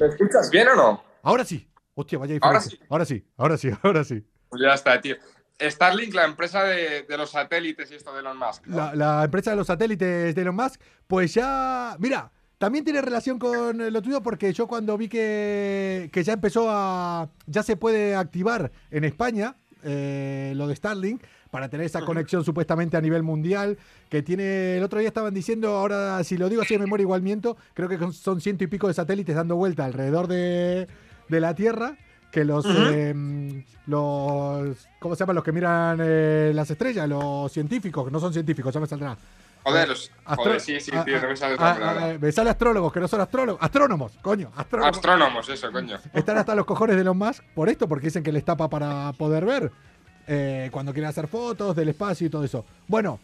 ¿Me escuchas bien o no? Ahora sí. Hostia, vaya Ahora diferencia. Ahora sí, ahora sí, ahora sí. Pues ya está, tío. Starlink, la empresa de, de los satélites y esto de Elon Musk. ¿no? La, la empresa de los satélites de Elon Musk, pues ya. Mira, también tiene relación con lo tuyo porque yo cuando vi que, que ya empezó a. Ya se puede activar en España eh, lo de Starlink para tener esa conexión supuestamente a nivel mundial que tiene. El otro día estaban diciendo, ahora si lo digo así de memoria igual miento, creo que son ciento y pico de satélites dando vuelta alrededor de. de la Tierra que los, eh, los ¿cómo se llaman? Los que miran eh, las estrellas, los científicos, que no son científicos, ya me saldrá. Joder, los, Astro- joder, sí, sí, ah, tío, no me sale ah, otra palabra. ah, me sale astrólogos, que no son astrólogos. Astrónomos, coño, astrónomos. Astrónomos, eso, coño. Están hasta los cojones de Elon Musk por esto, porque dicen que les tapa para poder ver eh, cuando quieren hacer fotos del espacio y todo eso. Bueno,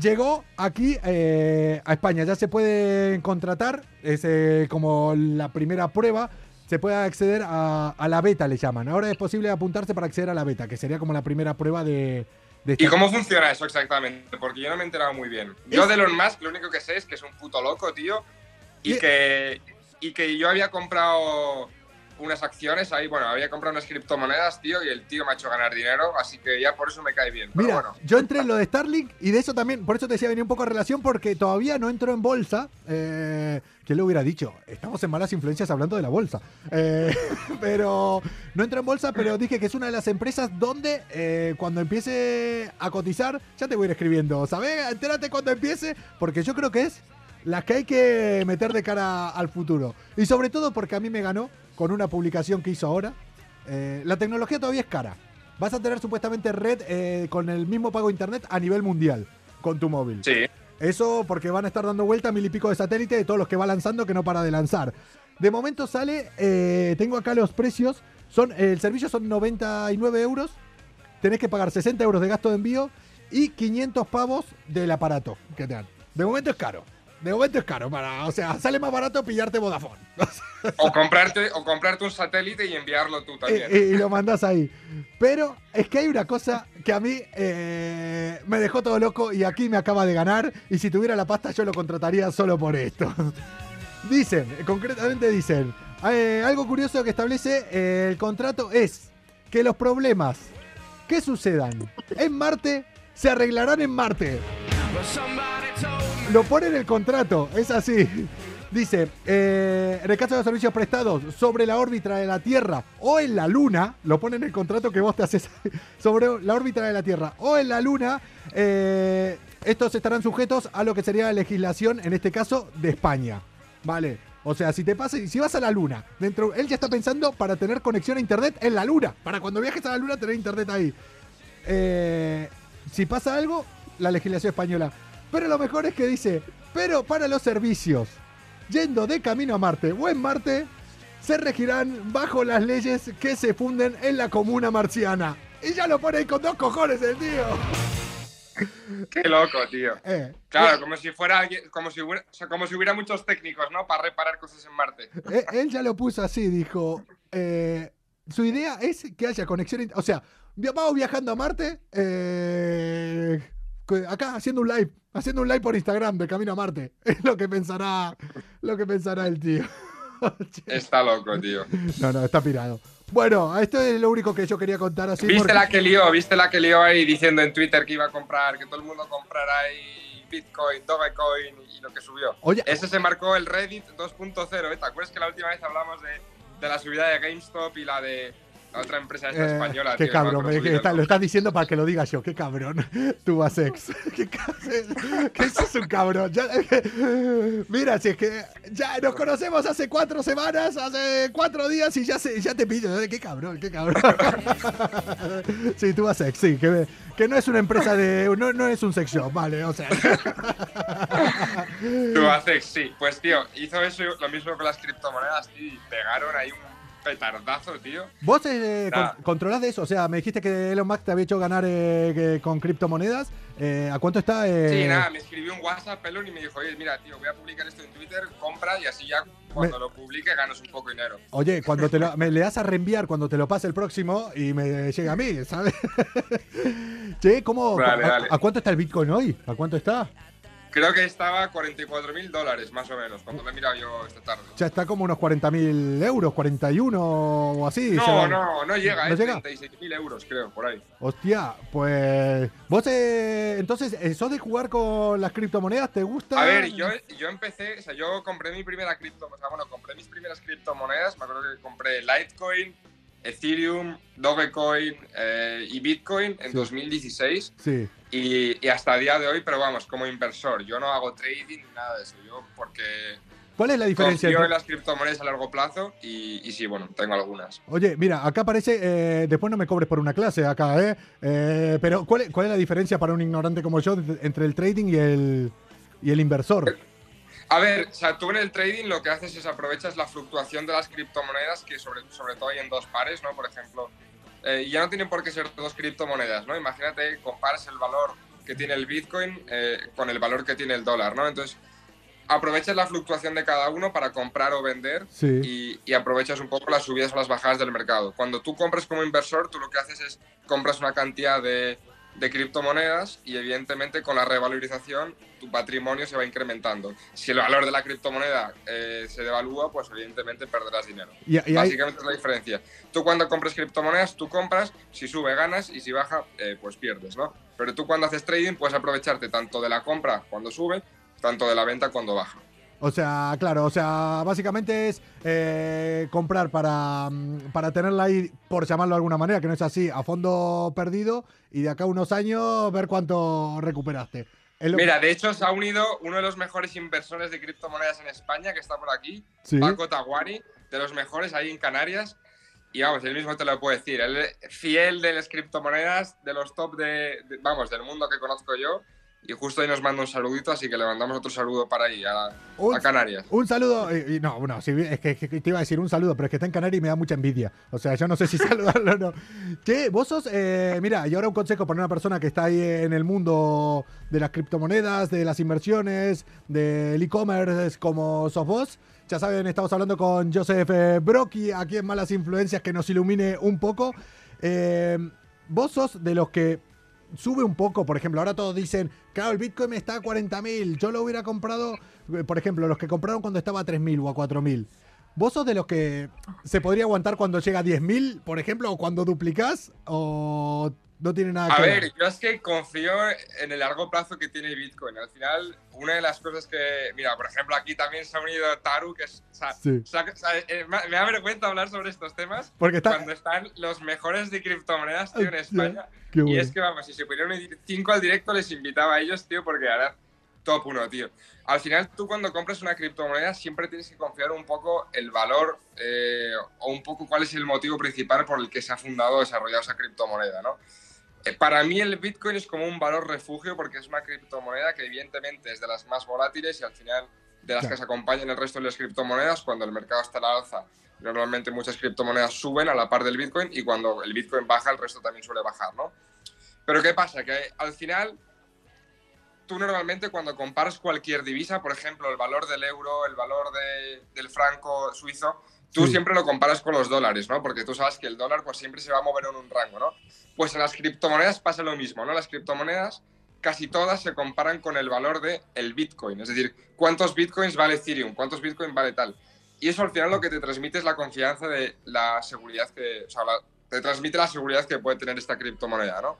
llegó aquí eh, a España, ya se puede contratar, es eh, como la primera prueba, se puede acceder a, a la beta, le llaman. Ahora es posible apuntarse para acceder a la beta, que sería como la primera prueba de... de ¿Y cómo funciona eso exactamente? Porque yo no me he enterado muy bien. Yo de Elon Musk lo único que sé es que es un puto loco, tío. Y Y- que, y que yo había comprado unas acciones ahí, bueno, había comprado unas criptomonedas, tío, y el tío me ha hecho ganar dinero, así que ya por eso me cae bien. Pero Mira, bueno, yo entré en lo de Starlink y de eso también, por eso te decía, venía un poco a relación porque todavía no entró en bolsa. Eh, ¿Quién lo hubiera dicho? Estamos en malas influencias hablando de la bolsa. Eh, pero no entró en bolsa, pero dije que es una de las empresas donde eh, cuando empiece a cotizar, ya te voy a ir escribiendo, ¿sabes? Entérate cuando empiece, porque yo creo que es las que hay que meter de cara al futuro. Y sobre todo porque a mí me ganó con una publicación que hizo ahora. Eh, la tecnología todavía es cara. Vas a tener supuestamente red eh, con el mismo pago de internet a nivel mundial con tu móvil. sí. Eso porque van a estar dando vuelta mil y pico de satélites de todos los que va lanzando que no para de lanzar. De momento sale, eh, tengo acá los precios, son el servicio son 99 euros, tenés que pagar 60 euros de gasto de envío y 500 pavos del aparato que te dan. De momento es caro. De momento es caro, para, o sea, sale más barato pillarte Vodafone. O comprarte, o comprarte un satélite y enviarlo tú también. y, y lo mandás ahí. Pero es que hay una cosa que a mí eh, me dejó todo loco y aquí me acaba de ganar. Y si tuviera la pasta, yo lo contrataría solo por esto. Dicen, concretamente dicen, eh, algo curioso que establece eh, el contrato es que los problemas que sucedan en Marte se arreglarán en Marte. Lo pone en el contrato, es así. Dice, eh, en el caso de los servicios prestados sobre la órbita de la Tierra o en la Luna, lo pone en el contrato que vos te haces sobre la órbita de la Tierra o en la Luna, eh, estos estarán sujetos a lo que sería la legislación, en este caso, de España. ¿Vale? O sea, si te pasa, si vas a la Luna, dentro, él ya está pensando para tener conexión a Internet en la Luna, para cuando viajes a la Luna tener Internet ahí. Eh, si pasa algo, la legislación española. Pero lo mejor es que dice, pero para los servicios, yendo de camino a Marte o en Marte, se regirán bajo las leyes que se funden en la comuna marciana. Y ya lo pone ahí con dos cojones el tío. Qué loco, tío. Eh, Claro, como si fuera como si hubiera, o sea, como si hubiera muchos técnicos, ¿no? Para reparar cosas en Marte. Eh, él ya lo puso así, dijo. eh, su idea es que haya conexión. O sea, vamos viajando a Marte. eh, acá haciendo un live. Haciendo un live por Instagram de camino a Marte. Es lo que pensará. Lo que pensará el tío. Está loco, tío. No, no, está pirado. Bueno, esto es lo único que yo quería contar así. ¿Viste porque- la que lió? ¿Viste la que lió ahí diciendo en Twitter que iba a comprar, que todo el mundo comprara ahí Bitcoin, Dogecoin y lo que subió? Oye, Ese se marcó el Reddit 2.0, ¿eh? ¿Te acuerdas que la última vez hablamos de, de la subida de GameStop y la de la otra empresa esta eh, española? qué tío, cabrón, me- que está- lo estás diciendo para que lo diga yo, qué cabrón. Tú vas ex. Qué eso es un cabrón. Ya- mira, si es que ya nos conocemos hace cuatro semanas, hace cuatro días y ya, se, ya te pillo. Qué cabrón, qué cabrón. sí, tú vas ex, sí, que, que no es una empresa de. No, no es un sex shop, vale, o sea. Tú haces, sí. Pues, tío, hizo eso lo mismo con las criptomonedas, tío, y pegaron ahí un petardazo, tío. ¿Vos eh, con- controlás de eso? O sea, me dijiste que Elon Musk te había hecho ganar eh, que- con criptomonedas. Eh, ¿A cuánto está? eh? Sí, nada, me escribió un WhatsApp, Pelón, y me dijo, oye, mira, tío, voy a publicar esto en Twitter, compra, y así ya cuando lo publique ganas un poco de dinero. Oye, cuando te lo, me le das a reenviar cuando te lo pase el próximo y me llega a mí, ¿sabes? che, ¿cómo? Dale, a, dale. a cuánto está el Bitcoin hoy? ¿A cuánto está? Creo que estaba a 44 mil dólares, más o menos, cuando lo he mirado yo esta tarde. Ya está como unos 40.000 euros, 41 o así. No, no, no llega, ¿No es llega? 36 mil euros, creo, por ahí. Hostia, pues. ¿Vos eh, entonces eh, sos de jugar con las criptomonedas? ¿Te gusta? A ver, yo, yo empecé, o sea, yo compré mi primera cripto, o sea, bueno, compré mis primeras criptomonedas, me acuerdo que compré Litecoin, Ethereum, Dogecoin eh, y Bitcoin en Sí. 2016 Sí. Y, y hasta el día de hoy, pero vamos, como inversor, yo no hago trading ni nada de eso, yo porque ¿Cuál es la diferencia? Confío en las criptomonedas a largo plazo y, y sí, bueno, tengo algunas. Oye, mira, acá aparece, eh, después no me cobres por una clase acá, ¿eh? Eh, pero ¿cuál, es- ¿cuál es la diferencia para un ignorante como yo entre el trading y el, y el inversor? A ver, o sea, tú en el trading lo que haces es aprovechas la fluctuación de las criptomonedas, que sobre, sobre todo hay en dos pares, ¿no? Por ejemplo, eh, ya no tienen por qué ser dos criptomonedas, ¿no? Imagínate, comparas el valor que tiene el Bitcoin eh, con el valor que tiene el dólar, ¿no? Entonces, aprovechas la fluctuación de cada uno para comprar o vender Sí. y, y aprovechas un poco las subidas o las bajadas del mercado. Cuando tú compras como inversor, tú lo que haces es compras una cantidad de, de criptomonedas y evidentemente con la revalorización tu patrimonio se va incrementando. Si el valor de la criptomoneda eh, se devalúa, pues evidentemente perderás dinero. Y- y hay- Básicamente es la diferencia. Tú cuando compras criptomonedas, tú compras, si sube ganas y si baja, eh, pues pierdes, ¿no? Pero tú cuando haces trading puedes aprovecharte tanto de la compra cuando sube, tanto de la venta cuando baja. O sea, claro, o sea, básicamente es eh, comprar para, mm, para tenerla ahí, por llamarlo de alguna manera, que no es así, a fondo perdido y de acá a unos años ver cuánto recuperaste. Que- Mira, de hecho se ha unido uno de los mejores inversores de criptomonedas en España, que está por aquí, Sí. Paco Taguari, de los mejores ahí en Canarias. Y vamos, él mismo te lo puede decir, él fiel de las criptomonedas, de los top de, de- vamos, del mundo que conozco yo. Y justo ahí nos manda un saludito, así que le mandamos otro saludo para ahí, a, Un- a Canarias. Un saludo, y, y no, bueno, sí, es que, que te iba a decir un saludo, pero es que está en Canarias y me da mucha envidia. O sea, yo no sé si saludarlo o no. Che, vos sos, eh, mira, y ahora un consejo para una persona que está ahí en el mundo de las criptomonedas, de las inversiones, del e-commerce, como sos vos. Ya saben, estamos hablando con Joseph eh, Brocky, aquí en Malas Influencias, que nos ilumine un poco. Eh, vos sos de los que sube un poco, por ejemplo, ahora todos dicen, claro, el Bitcoin está a 40.000, yo lo hubiera comprado, eh, por ejemplo, los que compraron cuando estaba a 3.000 o a 4.000. ¿Vos sos de los que se podría aguantar cuando llega a 10.000, por ejemplo, o cuando duplicás? ¿O no tiene nada que A ver, yo es que confío en el largo plazo que tiene Bitcoin. Al final, una de las cosas que, mira, por ejemplo, aquí también se ha unido Taru, que es, o sea, Sí. o sea, eh, me da vergüenza hablar sobre estos temas Porque está- cuando están los mejores de criptomonedas, tío, en España. qué Y bueno. es que, vamos, si se ponían unir cinco al directo, les invitaba a ellos, tío, porque ahora top uno, tío. Al final, tú cuando compras una criptomoneda siempre tienes que confiar un poco el valor eh, o un poco cuál es el motivo principal por el que se ha fundado o desarrollado esa criptomoneda, ¿no? Eh, Para mí el Bitcoin es como un valor refugio porque es una criptomoneda que evidentemente es de las más volátiles y al final de las Claro. que se acompañan el resto de las criptomonedas. Cuando el mercado está a la alza, normalmente muchas criptomonedas suben a la par del Bitcoin y cuando el Bitcoin baja, el resto también suele bajar, ¿no? Pero ¿qué pasa? Que al final tú normalmente cuando comparas cualquier divisa, por ejemplo, el valor del euro, el valor de- del franco suizo, tú Sí. siempre lo comparas con los dólares, ¿no? Porque tú sabes que el dólar pues siempre se va a mover en un rango, ¿no? Pues en las criptomonedas pasa lo mismo, ¿no? Las criptomonedas casi todas se comparan con el valor de el Bitcoin, es decir, cuántos Bitcoins vale Ethereum, cuántos Bitcoin vale tal. Y eso al final lo que te transmite es la confianza de la seguridad que, o sea, la- te transmite la seguridad que puede tener esta criptomoneda, ¿no?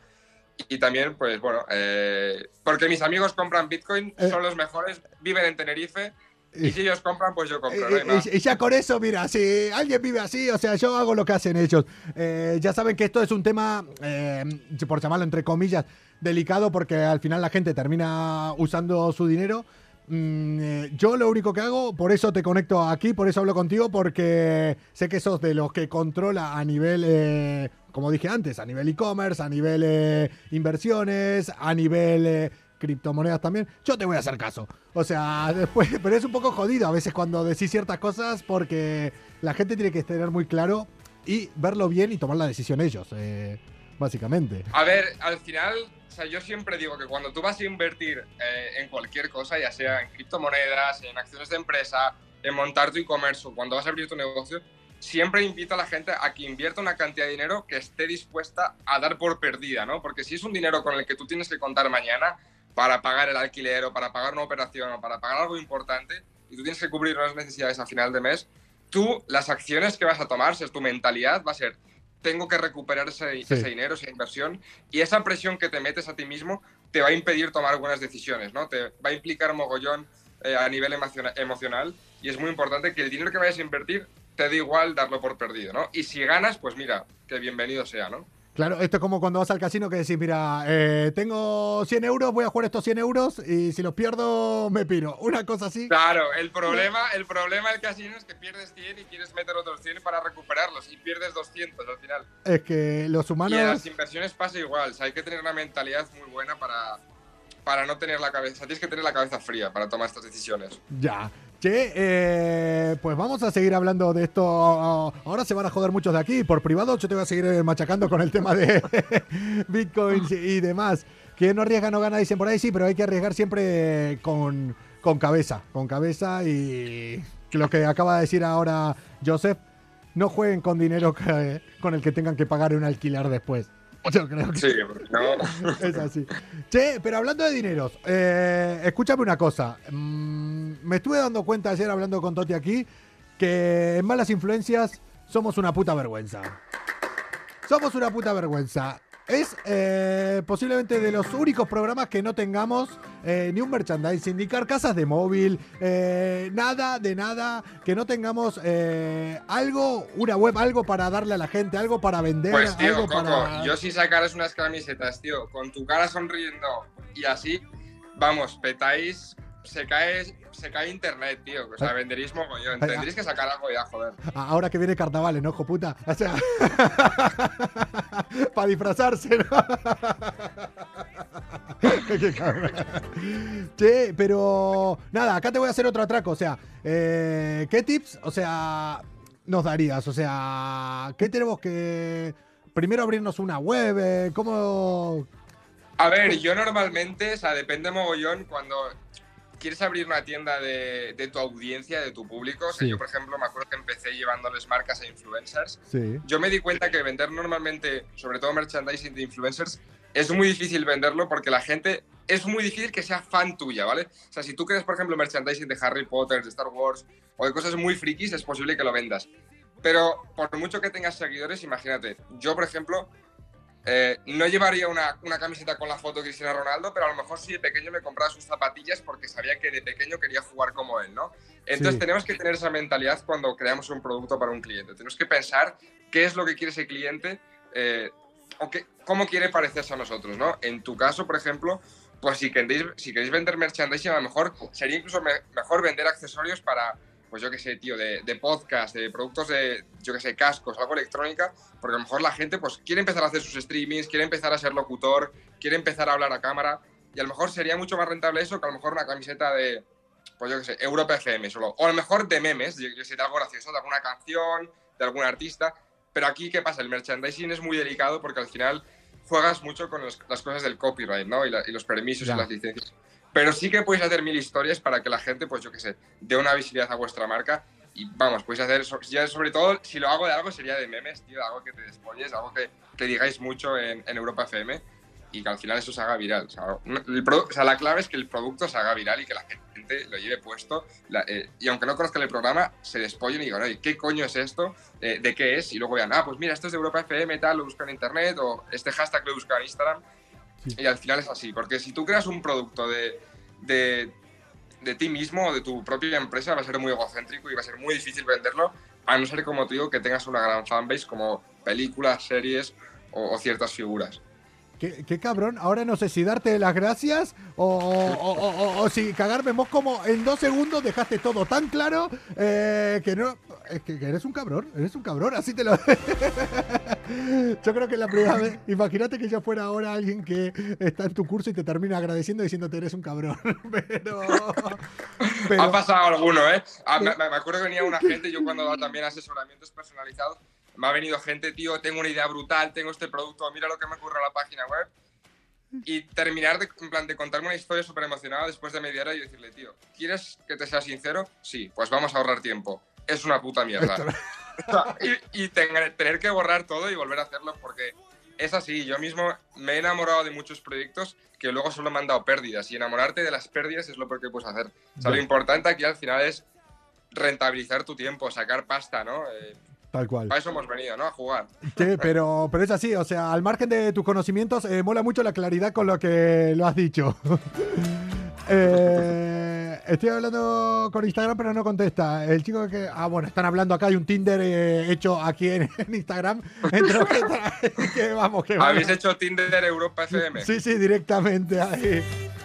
Y también, pues bueno, eh, porque mis amigos compran Bitcoin, Eh. son los mejores, viven en Tenerife, y si ellos compran, pues yo compro. hay Y- más. y, y ya con eso, mira, si alguien vive así, o sea, yo hago lo que hacen ellos. Eh, ya saben que esto es un tema, eh, por llamarlo entre comillas, delicado porque al final la gente termina usando su dinero. Mm, eh, yo lo único que hago, por eso te conecto aquí, por eso hablo contigo, porque sé que sos de los que controla a nivel, eh, como dije antes, a nivel e-commerce, a nivel eh, inversiones, a nivel eh, criptomonedas también. Yo te voy a hacer caso. O sea, después, pero es un poco jodido a veces cuando decís ciertas cosas porque la gente tiene que tener muy claro y verlo bien y tomar la decisión ellos, eh, básicamente. A ver, al final, o sea, yo siempre digo que cuando tú vas a invertir eh, en cualquier cosa, ya sea en criptomonedas, en acciones de empresa, en montar tu e-commerce cuando vas a abrir tu negocio, siempre invito a la gente a que invierta una cantidad de dinero que esté dispuesta a dar por perdida, ¿no? Porque si es un dinero con el que tú tienes que contar mañana para pagar el alquiler o para pagar una operación o para pagar algo importante y tú tienes que cubrir unas necesidades a final de mes, tú las acciones que vas a tomar, si es tu mentalidad, va a ser tengo que recuperar ese, Sí. ese dinero, esa inversión, y esa presión que te metes a ti mismo te va a impedir tomar buenas decisiones, ¿no? Te va a implicar mogollón eh, a nivel emociona- emocional, y es muy importante que el dinero que vayas a invertir te dé igual darlo por perdido, ¿no? Y si ganas, pues mira, que bienvenido sea, ¿no? Claro, esto es como cuando vas al casino que decís, mira, eh, tengo 100 euros, voy a jugar estos 100 euros y si los pierdo me piro. Una cosa así. Claro, el problema, el problema del casino es que pierdes 100 y quieres meter otros 100 para recuperarlos y pierdes 200 al final. Es que los Y en humanos... las inversiones pasa igual, o sea, hay que tener una mentalidad muy buena para, para no tener la cabeza, tienes que tener la cabeza fría para tomar estas decisiones. Ya. Che, eh, pues vamos a seguir hablando de esto. Ahora se van a joder muchos de aquí. Por privado yo te voy a seguir eh, machacando con el tema de bitcoins y demás. Quien no arriesga no gana, dicen por ahí, sí, pero hay que arriesgar siempre con, con cabeza. Con cabeza y lo que acaba de decir ahora Joseph, no jueguen con dinero que- con el que tengan que pagar un alquiler después. Yo creo que Sí, no. es así. Che, pero hablando de dineros, eh, escúchame una cosa. Mm, me estuve dando cuenta ayer hablando con Toti aquí que en Malas Influencias somos una puta vergüenza. Somos una puta vergüenza. Es eh, posiblemente de los únicos programas que no tengamos eh, ni un merchandising, ni carcasas de móvil, eh, nada de nada, que no tengamos eh, algo, una web, algo para darle a la gente, algo para vender, Pues tío, algo Coco, para... yo si sacaras unas camisetas, tío, con tu cara sonriendo y así, vamos, petáis, se cae, se cae internet, tío. O sea, venderéis mogollón. Tendréis que sacar algo ya, joder. Ahora que viene carnaval, ¿no, hijo puta? O sea, para disfrazarse, ¿no? Qué cabrón. Che, pero nada, acá te voy a hacer otro atraco. O sea, eh, ¿qué tips, o sea, nos darías? O sea, ¿qué tenemos que primero abrirnos una web? eh, ¿Cómo? A ver, yo normalmente, o sea, depende mogollón cuando quieres abrir una tienda de, de tu audiencia, de tu público. O sea, Sí. yo, por ejemplo, me acuerdo que empecé llevándoles marcas a influencers. Sí. Yo me di cuenta que vender normalmente, sobre todo merchandising de influencers, es muy difícil venderlo porque la gente es muy difícil que sea fan tuya, ¿vale? O sea, si tú creas, por ejemplo, merchandising de Harry Potter, de Star Wars o de cosas muy frikis, es posible que lo vendas. Pero por mucho que tengas seguidores, imagínate, yo, por ejemplo, eh, no llevaría una, una camiseta con la foto de Cristiano Ronaldo, pero a lo mejor sí de pequeño me compraba sus zapatillas porque sabía que de pequeño quería jugar como él, ¿no? Entonces Sí. tenemos que tener esa mentalidad cuando creamos un producto para un cliente. Tenemos que pensar qué es lo que quiere ese cliente eh, o qué- cómo quiere parecerse a nosotros, ¿no? En tu caso, por ejemplo, pues si queréis, si queréis vender merchandising, a lo mejor sería incluso me- mejor vender accesorios para, pues yo qué sé, tío, de, de podcast, de productos de, yo qué sé, cascos, algo electrónica, porque a lo mejor la gente pues quiere empezar a hacer sus streamings, quiere empezar a ser locutor, quiere empezar a hablar a cámara, y a lo mejor sería mucho más rentable eso que a lo mejor una camiseta de, pues yo qué sé, Europa FM solo, o a lo mejor de memes, yo qué sé, de algo gracioso, de alguna canción, de algún artista, pero aquí, ¿qué pasa? El merchandising es muy delicado porque al final juegas mucho con los- las cosas del copyright, ¿no? Y, la- y los permisos Ya. y las licencias. Pero sí que podéis hacer mil historias para que la gente, pues yo qué sé, dé una visibilidad a vuestra marca. Y vamos, podéis hacer, ya sobre todo, si lo hago de algo, sería de memes, tío, de algo que te despolles, algo que, que digáis mucho en, en Europa FM y que al final eso se haga viral. O sea, el o sea, la clave es que el producto se haga viral y que la gente lo lleve puesto. la- eh, y aunque no conozcan el programa, se despollen y digan, oye, ¿qué coño es esto? Eh, ¿De qué es? Y luego vean, ah, pues mira, esto es de Europa FM, tal, lo buscan en internet, o este hashtag lo buscan en Instagram. Sí. Y al final es así, porque si tú creas un producto de, de, de ti mismo o de tu propia empresa, va a ser muy egocéntrico y va a ser muy difícil venderlo, a no ser, como te digo, que tengas una gran fanbase como películas, series o- o ciertas figuras. ¿Qué, qué cabrón. Ahora no sé si darte las gracias o, o- o- o- o si cagarme. Vos como en dos segundos dejaste todo tan claro eh, que no... Es que, eres un cabrón, eres un cabrón, así te lo... yo creo que la primera vez... Imagínate que yo fuera ahora alguien que está en tu curso y te termina agradeciendo diciéndote eres un cabrón. pero... pero- Ha pasado alguno, ¿eh? Ah, me, me acuerdo que venía una gente, yo cuando daba también asesoramientos personalizados, me ha venido gente, tío, tengo una idea brutal, tengo este producto, mira lo que me ocurre a la página web. Y terminar de, en plan, de contarme una historia súper emocionada después de media hora y decirle, tío, ¿quieres que te sea sincero? Sí, pues vamos a ahorrar tiempo. Es una puta mierda. O sea, y y tener, tener que borrar todo y volver a hacerlo porque es así. Yo mismo me he enamorado de muchos proyectos que luego solo me han dado pérdidas y enamorarte de las pérdidas es lo peor que puedes hacer. O sea, lo importante aquí al final es rentabilizar tu tiempo, sacar pasta, ¿no? Eh, Tal cual. para eso hemos venido, ¿no? A jugar. Sí, pero, pero es así, o sea, al margen de tus conocimientos, eh, mola mucho la claridad con lo que lo has dicho. Eh, estoy hablando con Instagram, pero no contesta. El chico que. Ah, bueno, están hablando acá. Hay un Tinder eh, hecho aquí en, en Instagram. Entre los que, que vamos, que ¿Habéis hecho Tinder Europa FM? Sí, sí, directamente ahí.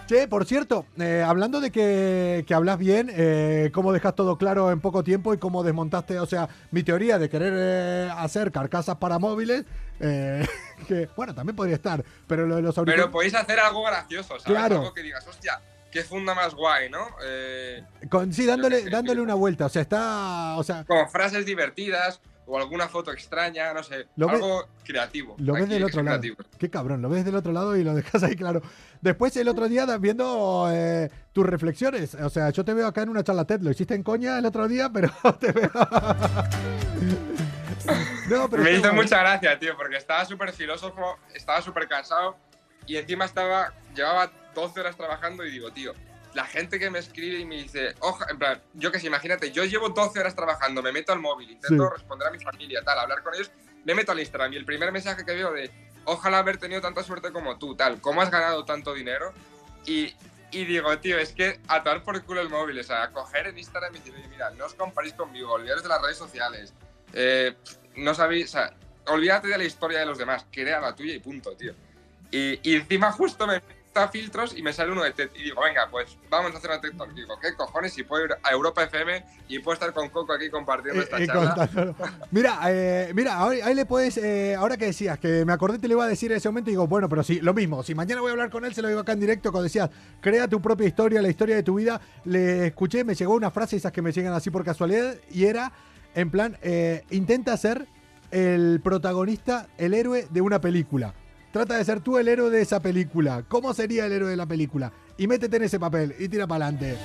Che, por cierto, eh, hablando de que, que hablas bien, eh, cómo dejas todo claro en poco tiempo y cómo desmontaste, o sea, mi teoría de querer eh, hacer carcasas para móviles, eh, que bueno, también podría estar, pero lo de los Pero auriculares. podéis hacer algo gracioso, ¿sabes? Claro. Algo que digas, hostia, qué funda más guay, ¿no? Eh, Con, sí, dándole, sé, dándole una vuelta, o sea, está, o sea, con frases divertidas o alguna foto extraña, no sé, Lo algo creativo. Lo ves del otro lado. Qué cabrón, lo ves del otro lado y lo dejas ahí claro. Después el otro día viendo eh, tus reflexiones. O sea, yo te veo acá en una charla TED. Lo hiciste en coña el otro día, pero te veo. no, pero Me hizo guay. mucha gracia, tío, porque estaba súper filósofo, estaba súper cansado y encima estaba, llevaba 12 horas trabajando y digo, tío, la gente que me escribe y me dice, oja, en plan, yo que sé, imagínate, yo llevo 12 horas trabajando, me meto al móvil, intento Sí. responder a mi familia, tal, hablar con ellos, me meto al Instagram y el primer mensaje que veo de, ojalá haber tenido tanta suerte como tú, tal, ¿cómo has ganado tanto dinero? Y, y digo, tío, es que atar por culo el móvil, o sea, coger en Instagram y decir, mira, no os comparéis conmigo, olvidaros de las redes sociales, eh, no sabéis, o sea, olvídate de la historia de los demás, crea la tuya y punto, tío. Y, y encima justo me filtros y me sale uno de TED y digo, venga, pues vamos a hacer una TED Talk. Digo, ¿qué cojones? Si puedo ir a Europa FM y puedo estar con Coco aquí compartiendo esta Y- y charla. Mira, eh, mira, ahora- ahí le puedes, eh, ahora que decías, que me acordé te le iba a decir en ese momento, y digo, bueno, pero sí, lo mismo, si mañana voy a hablar con él, se lo digo acá en directo, cuando decías, crea tu propia historia, la historia de tu vida, le escuché, me llegó una frase, esas que me llegan así por casualidad, y era, en plan, eh, intenta ser el protagonista, el héroe de una película. Trata de ser tú el héroe de esa película. ¿Cómo sería el héroe de la película? Y métete en ese papel y tira para adelante.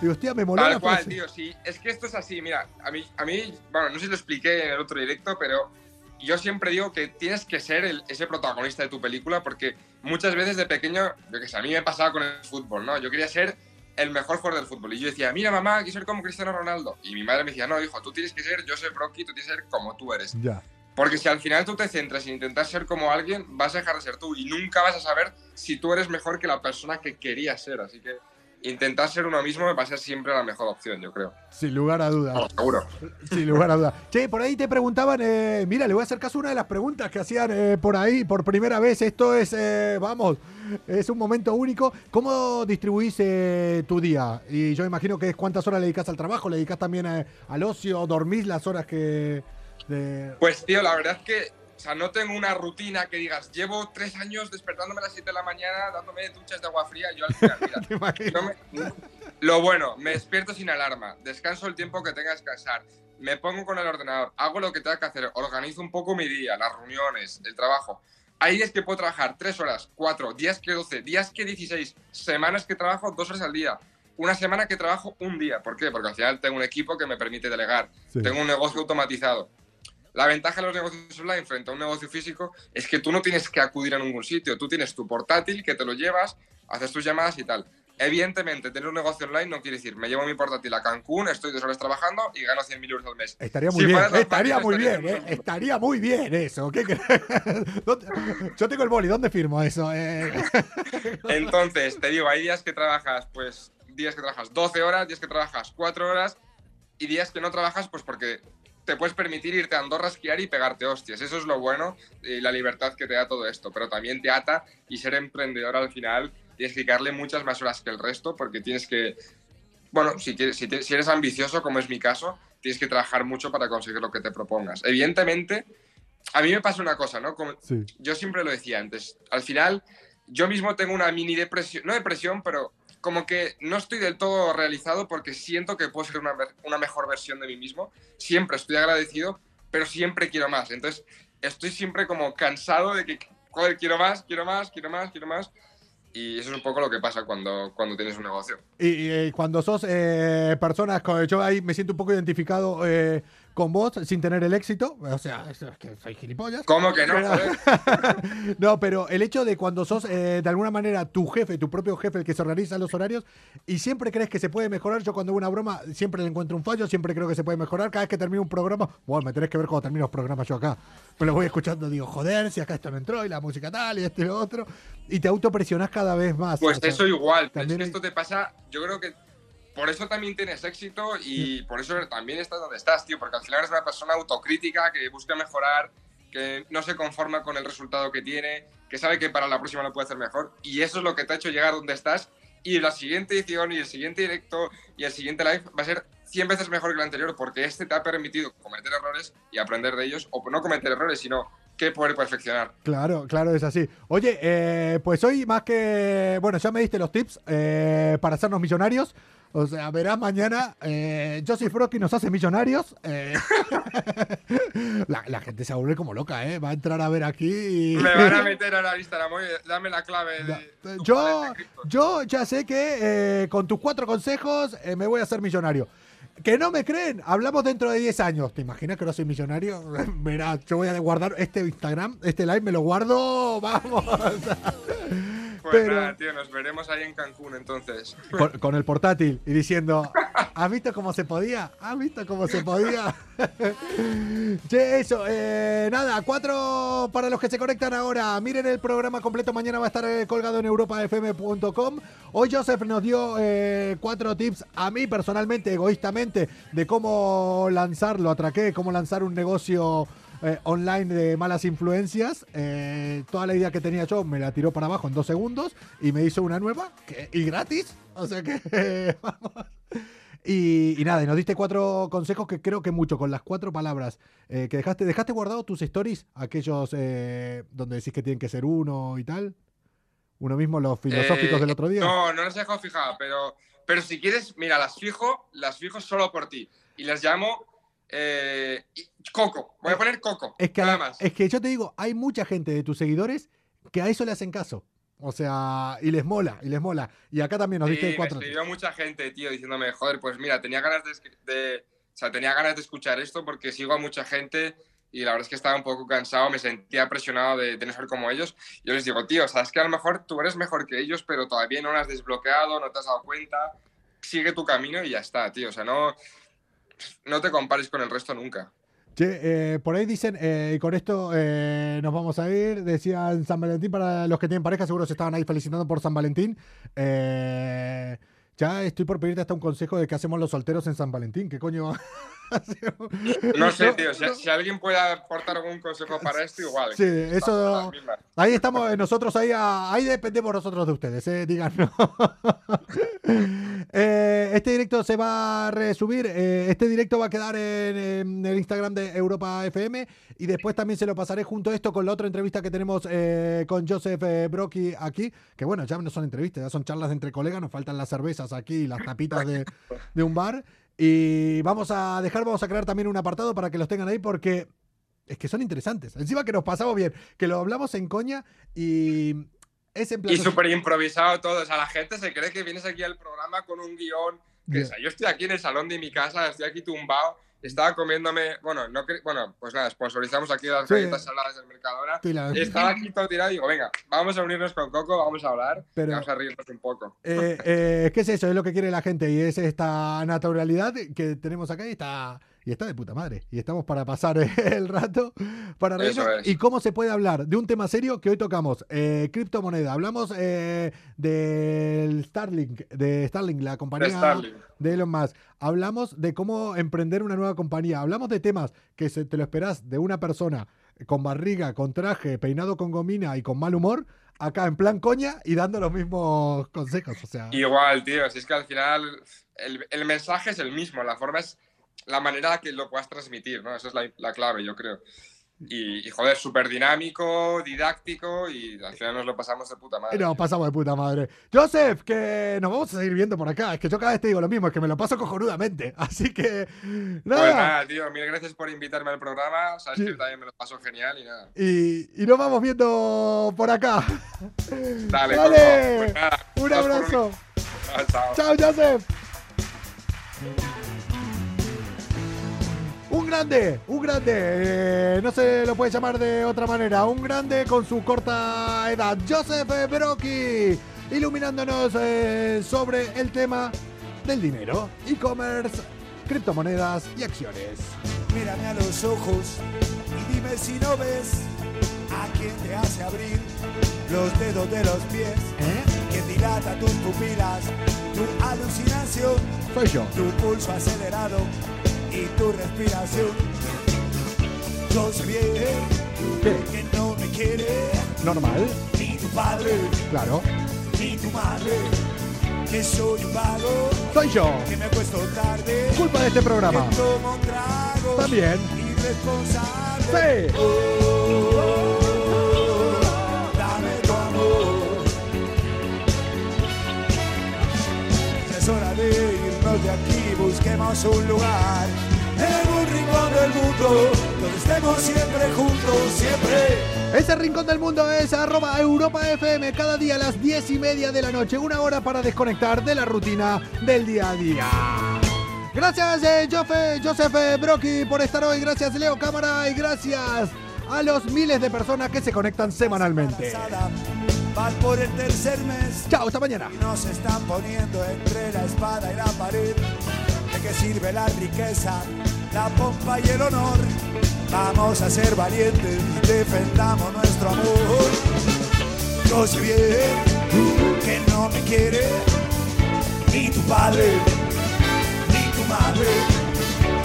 Digo, hostia, me moló la Tal cual, frase. tío, sí. Es que esto es así, mira, a mí, a mí, bueno, no sé si lo expliqué en el otro directo, pero yo siempre digo que tienes que ser el- ese protagonista de tu película porque muchas veces de pequeño, yo que sé, a mí me pasaba con el fútbol, ¿no? Yo quería ser el mejor jugador del fútbol y yo decía, mira mamá, quiero ser como Cristiano Ronaldo. Y mi madre me decía, no, hijo, tú tienes que ser Joseph Brocky, tú tienes que ser como tú eres. Ya. Porque si al final tú te centras en intentar ser como alguien, vas a dejar de ser tú y nunca vas a saber si tú eres mejor que la persona que querías ser. Así que intentar ser uno mismo va a ser siempre la mejor opción, yo creo. Sin lugar a dudas. Vamos, seguro. Sin lugar a dudas. Che, por ahí te preguntaban, eh, mira, le voy a hacer caso a una de las preguntas que hacían eh, por ahí por primera vez. Esto es, eh, vamos, es un momento único. ¿Cómo distribuís eh, tu día? Y yo imagino que es cuántas horas le dedicas al trabajo, le dedicas también al ocio, dormís las horas que... de- Pues tío, la verdad es que o sea, no tengo una rutina que digas, llevo tres años despertándome a las 7 de la mañana, dándome duchas de agua fría. Yo al final, mira, me- lo bueno, me despierto sin alarma, descanso el tiempo que tenga que descansar, me pongo con el ordenador, hago lo que tenga que hacer, organizo un poco mi día, las reuniones, el trabajo. Hay días que puedo trabajar tres horas, cuatro, días que 12, días que 16, semanas que trabajo dos horas al día, una semana que trabajo un día. ¿Por qué? Porque al final tengo un equipo que me permite delegar, Sí. tengo un negocio automatizado. La ventaja de los negocios online frente a un negocio físico es que tú no tienes que acudir a ningún sitio, tú tienes tu portátil que te lo llevas, haces tus llamadas y tal. Evidentemente, tener un negocio online no quiere decir, me llevo mi portátil a Cancún, estoy dos horas trabajando y gano 100.000 euros al mes. Estaría muy Si bien, estaría muy bien, en eh, estaría muy bien eso. ¿Qué Yo tengo el boli, ¿dónde firmo eso? Eh, Entonces, te digo, hay días que trabajas, pues, días que trabajas 12 horas, días que trabajas 4 horas y días que no trabajas, pues porque te puedes permitir irte a Andorra a esquiar y pegarte hostias. Eso es lo bueno y la libertad que te da todo esto. Pero también te ata y ser emprendedor al final tienes que dedicarle muchas más horas que el resto porque tienes que, bueno, si, quieres, si, te- si eres ambicioso, como es mi caso, tienes que trabajar mucho para conseguir lo que te propongas. Evidentemente, a mí me pasa una cosa, ¿no? Como, sí. yo siempre lo decía antes, al final yo mismo tengo una mini depresión, no depresión, pero como que no estoy del todo realizado porque siento que puedo ser una, una mejor versión de mí mismo. Siempre estoy agradecido, pero siempre quiero más. Entonces estoy siempre como cansado de que, joder, quiero más, quiero más, quiero más, quiero más. Y eso es un poco lo que pasa cuando, cuando tienes un negocio. Y, y, cuando sos eh, personas, yo ahí me siento un poco identificado eh, con vos sin tener el éxito. O sea, es que soy gilipollas. ¿Cómo que no? Pero- no, pero el hecho de cuando sos eh, de alguna manera tu jefe, tu propio jefe, el que se organiza los horarios y siempre crees que se puede mejorar. Yo cuando hago una broma siempre le encuentro un fallo, siempre creo que se puede mejorar. Cada vez que termino un programa, bueno, me tenés que ver cuando termino los programas yo acá. Me lo voy escuchando, digo, joder, si acá esto no entró y la música tal y esto y lo otro. Y te autopresionás cada vez más. Pues O sea, eso igual. pero es también que esto te pasa, yo creo que por eso también tienes éxito y por eso también estás donde estás, tío, porque al final eres una persona autocrítica que busca mejorar, que no se conforma con el resultado que tiene, que sabe que para la próxima lo puede hacer mejor y eso es lo que te ha hecho llegar donde estás y la siguiente edición y el siguiente directo y el siguiente live va a ser 100 veces mejor que el anterior porque este te ha permitido cometer errores y aprender de ellos, o no cometer errores, sino que poder perfeccionar. Claro, claro, es así. Oye, eh, pues hoy más que, bueno, ya me diste los tips eh, para hacernos millonarios. O sea, verás mañana, eh, Joseph Brocky nos hace millonarios. eh. la, la gente se vuelve como loca, ¿eh? Va a entrar a ver aquí y... Me van a meter al Instagram, oye, dame la clave. De, Yo, yo ya sé que eh, con tus cuatro consejos eh, me voy a hacer millonario. Que no me creen, hablamos dentro de 10 años. ¿Te imaginas que no soy millonario? Verá, yo voy a guardar este Instagram, este live, me lo guardo, vamos. Pues Pero- nada, tío, nos veremos ahí en Cancún entonces. con, con el portátil y diciendo, ¿has visto cómo se podía? ¿Has visto cómo se podía? che, eso, eh, nada, cuatro para los que se conectan ahora. Miren el programa completo, mañana va a estar eh, colgado en europafm.com. Hoy Joseph nos dio eh, cuatro tips a mí personalmente, egoístamente, de cómo lanzarlo, atraqué, cómo lanzar un negocio eh, online de malas influencias. Eh, toda la idea que tenía yo me la tiró para abajo en dos segundos y me hizo una nueva que- y gratis. O sea que vamos. Y, y nada, y nos diste cuatro consejos que creo que mucho, con las cuatro palabras eh, que dejaste. ¿Dejaste guardado tus stories? Aquellos eh, donde decís que tienen que ser uno y tal. Uno mismo, los filosóficos Eh, del otro día. No, no las he dejado fijadas, pero, pero si quieres, mira, las fijo, las fijo solo por ti. Y las llamo eh, Coco. Voy a poner Coco. Es que, nada más. es que yo te digo, hay mucha gente de tus seguidores que a eso le hacen caso. O sea, y les mola, y les mola. Y acá también nos Sí, diste me cuatro. escribió mucha gente, tío, diciéndome, joder, pues mira, tenía ganas de- o sea, tenía ganas de escuchar esto porque sigo a mucha gente y la verdad es que estaba un poco cansado, me sentía presionado de, de no ser como ellos. Yo les digo, tío, sabes que a lo mejor tú eres mejor que ellos, pero todavía no lo has desbloqueado, no te has dado cuenta, sigue tu camino y ya está, tío, o sea, no, no te compares con el resto nunca. Che, eh, por ahí dicen, eh, y con esto eh, nos vamos a ir, decían San Valentín para los que tienen pareja, seguro se estaban ahí felicitando por San Valentín. Eh, ya estoy por pedirte hasta un consejo de qué hacemos los solteros en San Valentín. ¿Qué coño hacemos? No sé, tío, si, si alguien puede aportar algún consejo para esto, igual. Sí, eso. Ahí estamos eh, nosotros, ahí, ahí dependemos nosotros de ustedes, eh, díganos. Eh, este directo se va a resubir, eh, este directo va a quedar en, en el Instagram de Europa FM y después también se lo pasaré junto a esto con la otra entrevista que tenemos eh, con Joseph Brocky aquí, que bueno, ya no son entrevistas, ya son charlas entre colegas, nos faltan las cervezas aquí y las tapitas de, de un bar. Y vamos a dejar, vamos a crear también un apartado para que los tengan ahí porque es que son interesantes. Encima que nos pasamos bien, que lo hablamos en coña y es en plan. Y súper improvisado todo. O sea, la gente se cree que vienes aquí al programa con un guion. Que, Ya. o sea, yo estoy aquí en el salón de mi casa, estoy aquí tumbado, estaba comiéndome. Bueno, no bueno pues nada, sponsorizamos aquí las Sí. galletas saladas del Mercadona. Estaba aquí todo tirado y digo, venga, vamos a unirnos con Coco, vamos a hablar, Pero- y vamos a reírnos un poco. Eh, eh, ¿Qué es eso? Es lo que quiere la gente y es esta naturalidad que tenemos acá y está, y está de puta madre. Y estamos para pasar el rato, para Eso reírnos. Y cómo se puede hablar de un tema serio que hoy tocamos, eh, criptomoneda. Hablamos eh, del Starlink, de Starlink, la compañía De Starlink. de Elon Musk. Hablamos de cómo emprender una nueva compañía. Hablamos de temas que se, te lo esperás de una persona con barriga, con traje, peinado con gomina y con mal humor, acá en plan coña y dando los mismos consejos. O sea, Igual, tío, si es que al final el, el mensaje es el mismo, la forma es la manera que lo puedas transmitir, ¿no? Esa es la, la clave, yo creo. Y, y, joder, súper dinámico, didáctico y al final nos lo pasamos de puta madre. y nos pasamos de puta madre. Joseph, que nos vamos a seguir viendo por acá. Es que yo cada vez te digo lo mismo, es que me lo paso cojonudamente. Así que, nada. Pues nada, tío, mil gracias por invitarme al programa. Sabes Sí. que también me lo paso genial y nada. Y, y nos vamos viendo por acá. Dale, Dale. Pues nada, Un abrazo. uno. Chao, chao. Chao, Joseph. Un grande, un grande, eh, no se lo puede llamar de otra manera, un grande con su corta edad, Joseph Brocky, iluminándonos eh, sobre el tema del dinero, e-commerce, criptomonedas y acciones. Mírame a los ojos y dime si no ves a quien te hace abrir los dedos de los pies. ¿Eh? ¿Quién dirá dilata tus pupilas, tu alucinación, Soy yo. tu pulso acelerado y tu respiración. Yo sé bien que no me quiere Normal. ni tu padre Claro. ni tu madre, que soy un vago, Soy yo. que me acuesto tarde, Culpa de este programa. que tomo tragos, También. irresponsable. Sí. Dame tu amor. Ya es hora de de aquí, busquemos un lugar en un rincón del mundo donde estemos siempre juntos, siempre. Ese rincón del mundo es arroba Europa FM cada día a las 10 y media de la noche. Una hora para desconectar de la rutina del día a día. Gracias eh, Jofe- Joseph eh, Brocky por estar hoy. Gracias Leo Cámara y gracias a los miles de personas que se conectan semanalmente. Van por el tercer mes Chao, hasta mañana. y nos están poniendo entre la espada y la pared. ¿De qué sirve la riqueza, la pompa y el honor? Vamos a ser valientes, defendamos nuestro amor. Yo sé bien que no me quiere ni tu padre ni tu madre,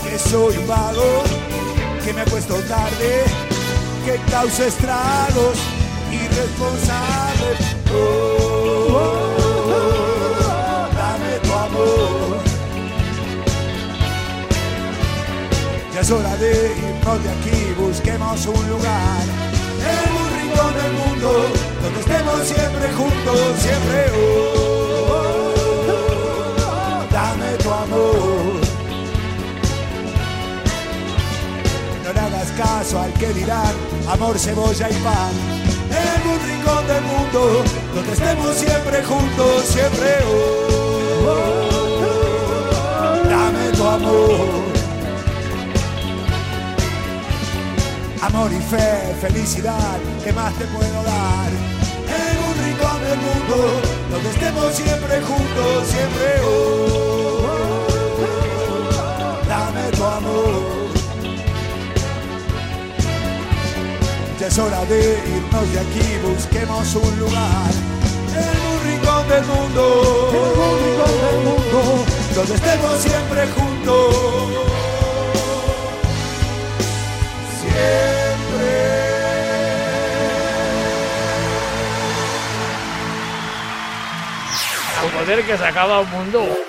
que soy un vago, que me acuesto tarde, que causa estragos, irresponsable. Oh, oh, oh, dame tu amor. Ya es hora de irnos de aquí, busquemos un lugar en un rincón del mundo donde estemos siempre juntos, siempre. Oh, dame tu amor. No le hagas caso al que dirán amor, cebolla y pan. En un rincón del mundo donde estemos siempre juntos, siempre. Oh, dame tu amor. Amor y fe, felicidad, ¿qué más te puedo dar? En un rincón del mundo donde estemos siempre juntos, siempre. Oh, dame tu amor. Ya es hora de irnos de aquí, busquemos un lugar en un rincón del mundo, en un rincón del mundo, donde estemos siempre juntos. Siempre. Joder, que se acaba un mundo.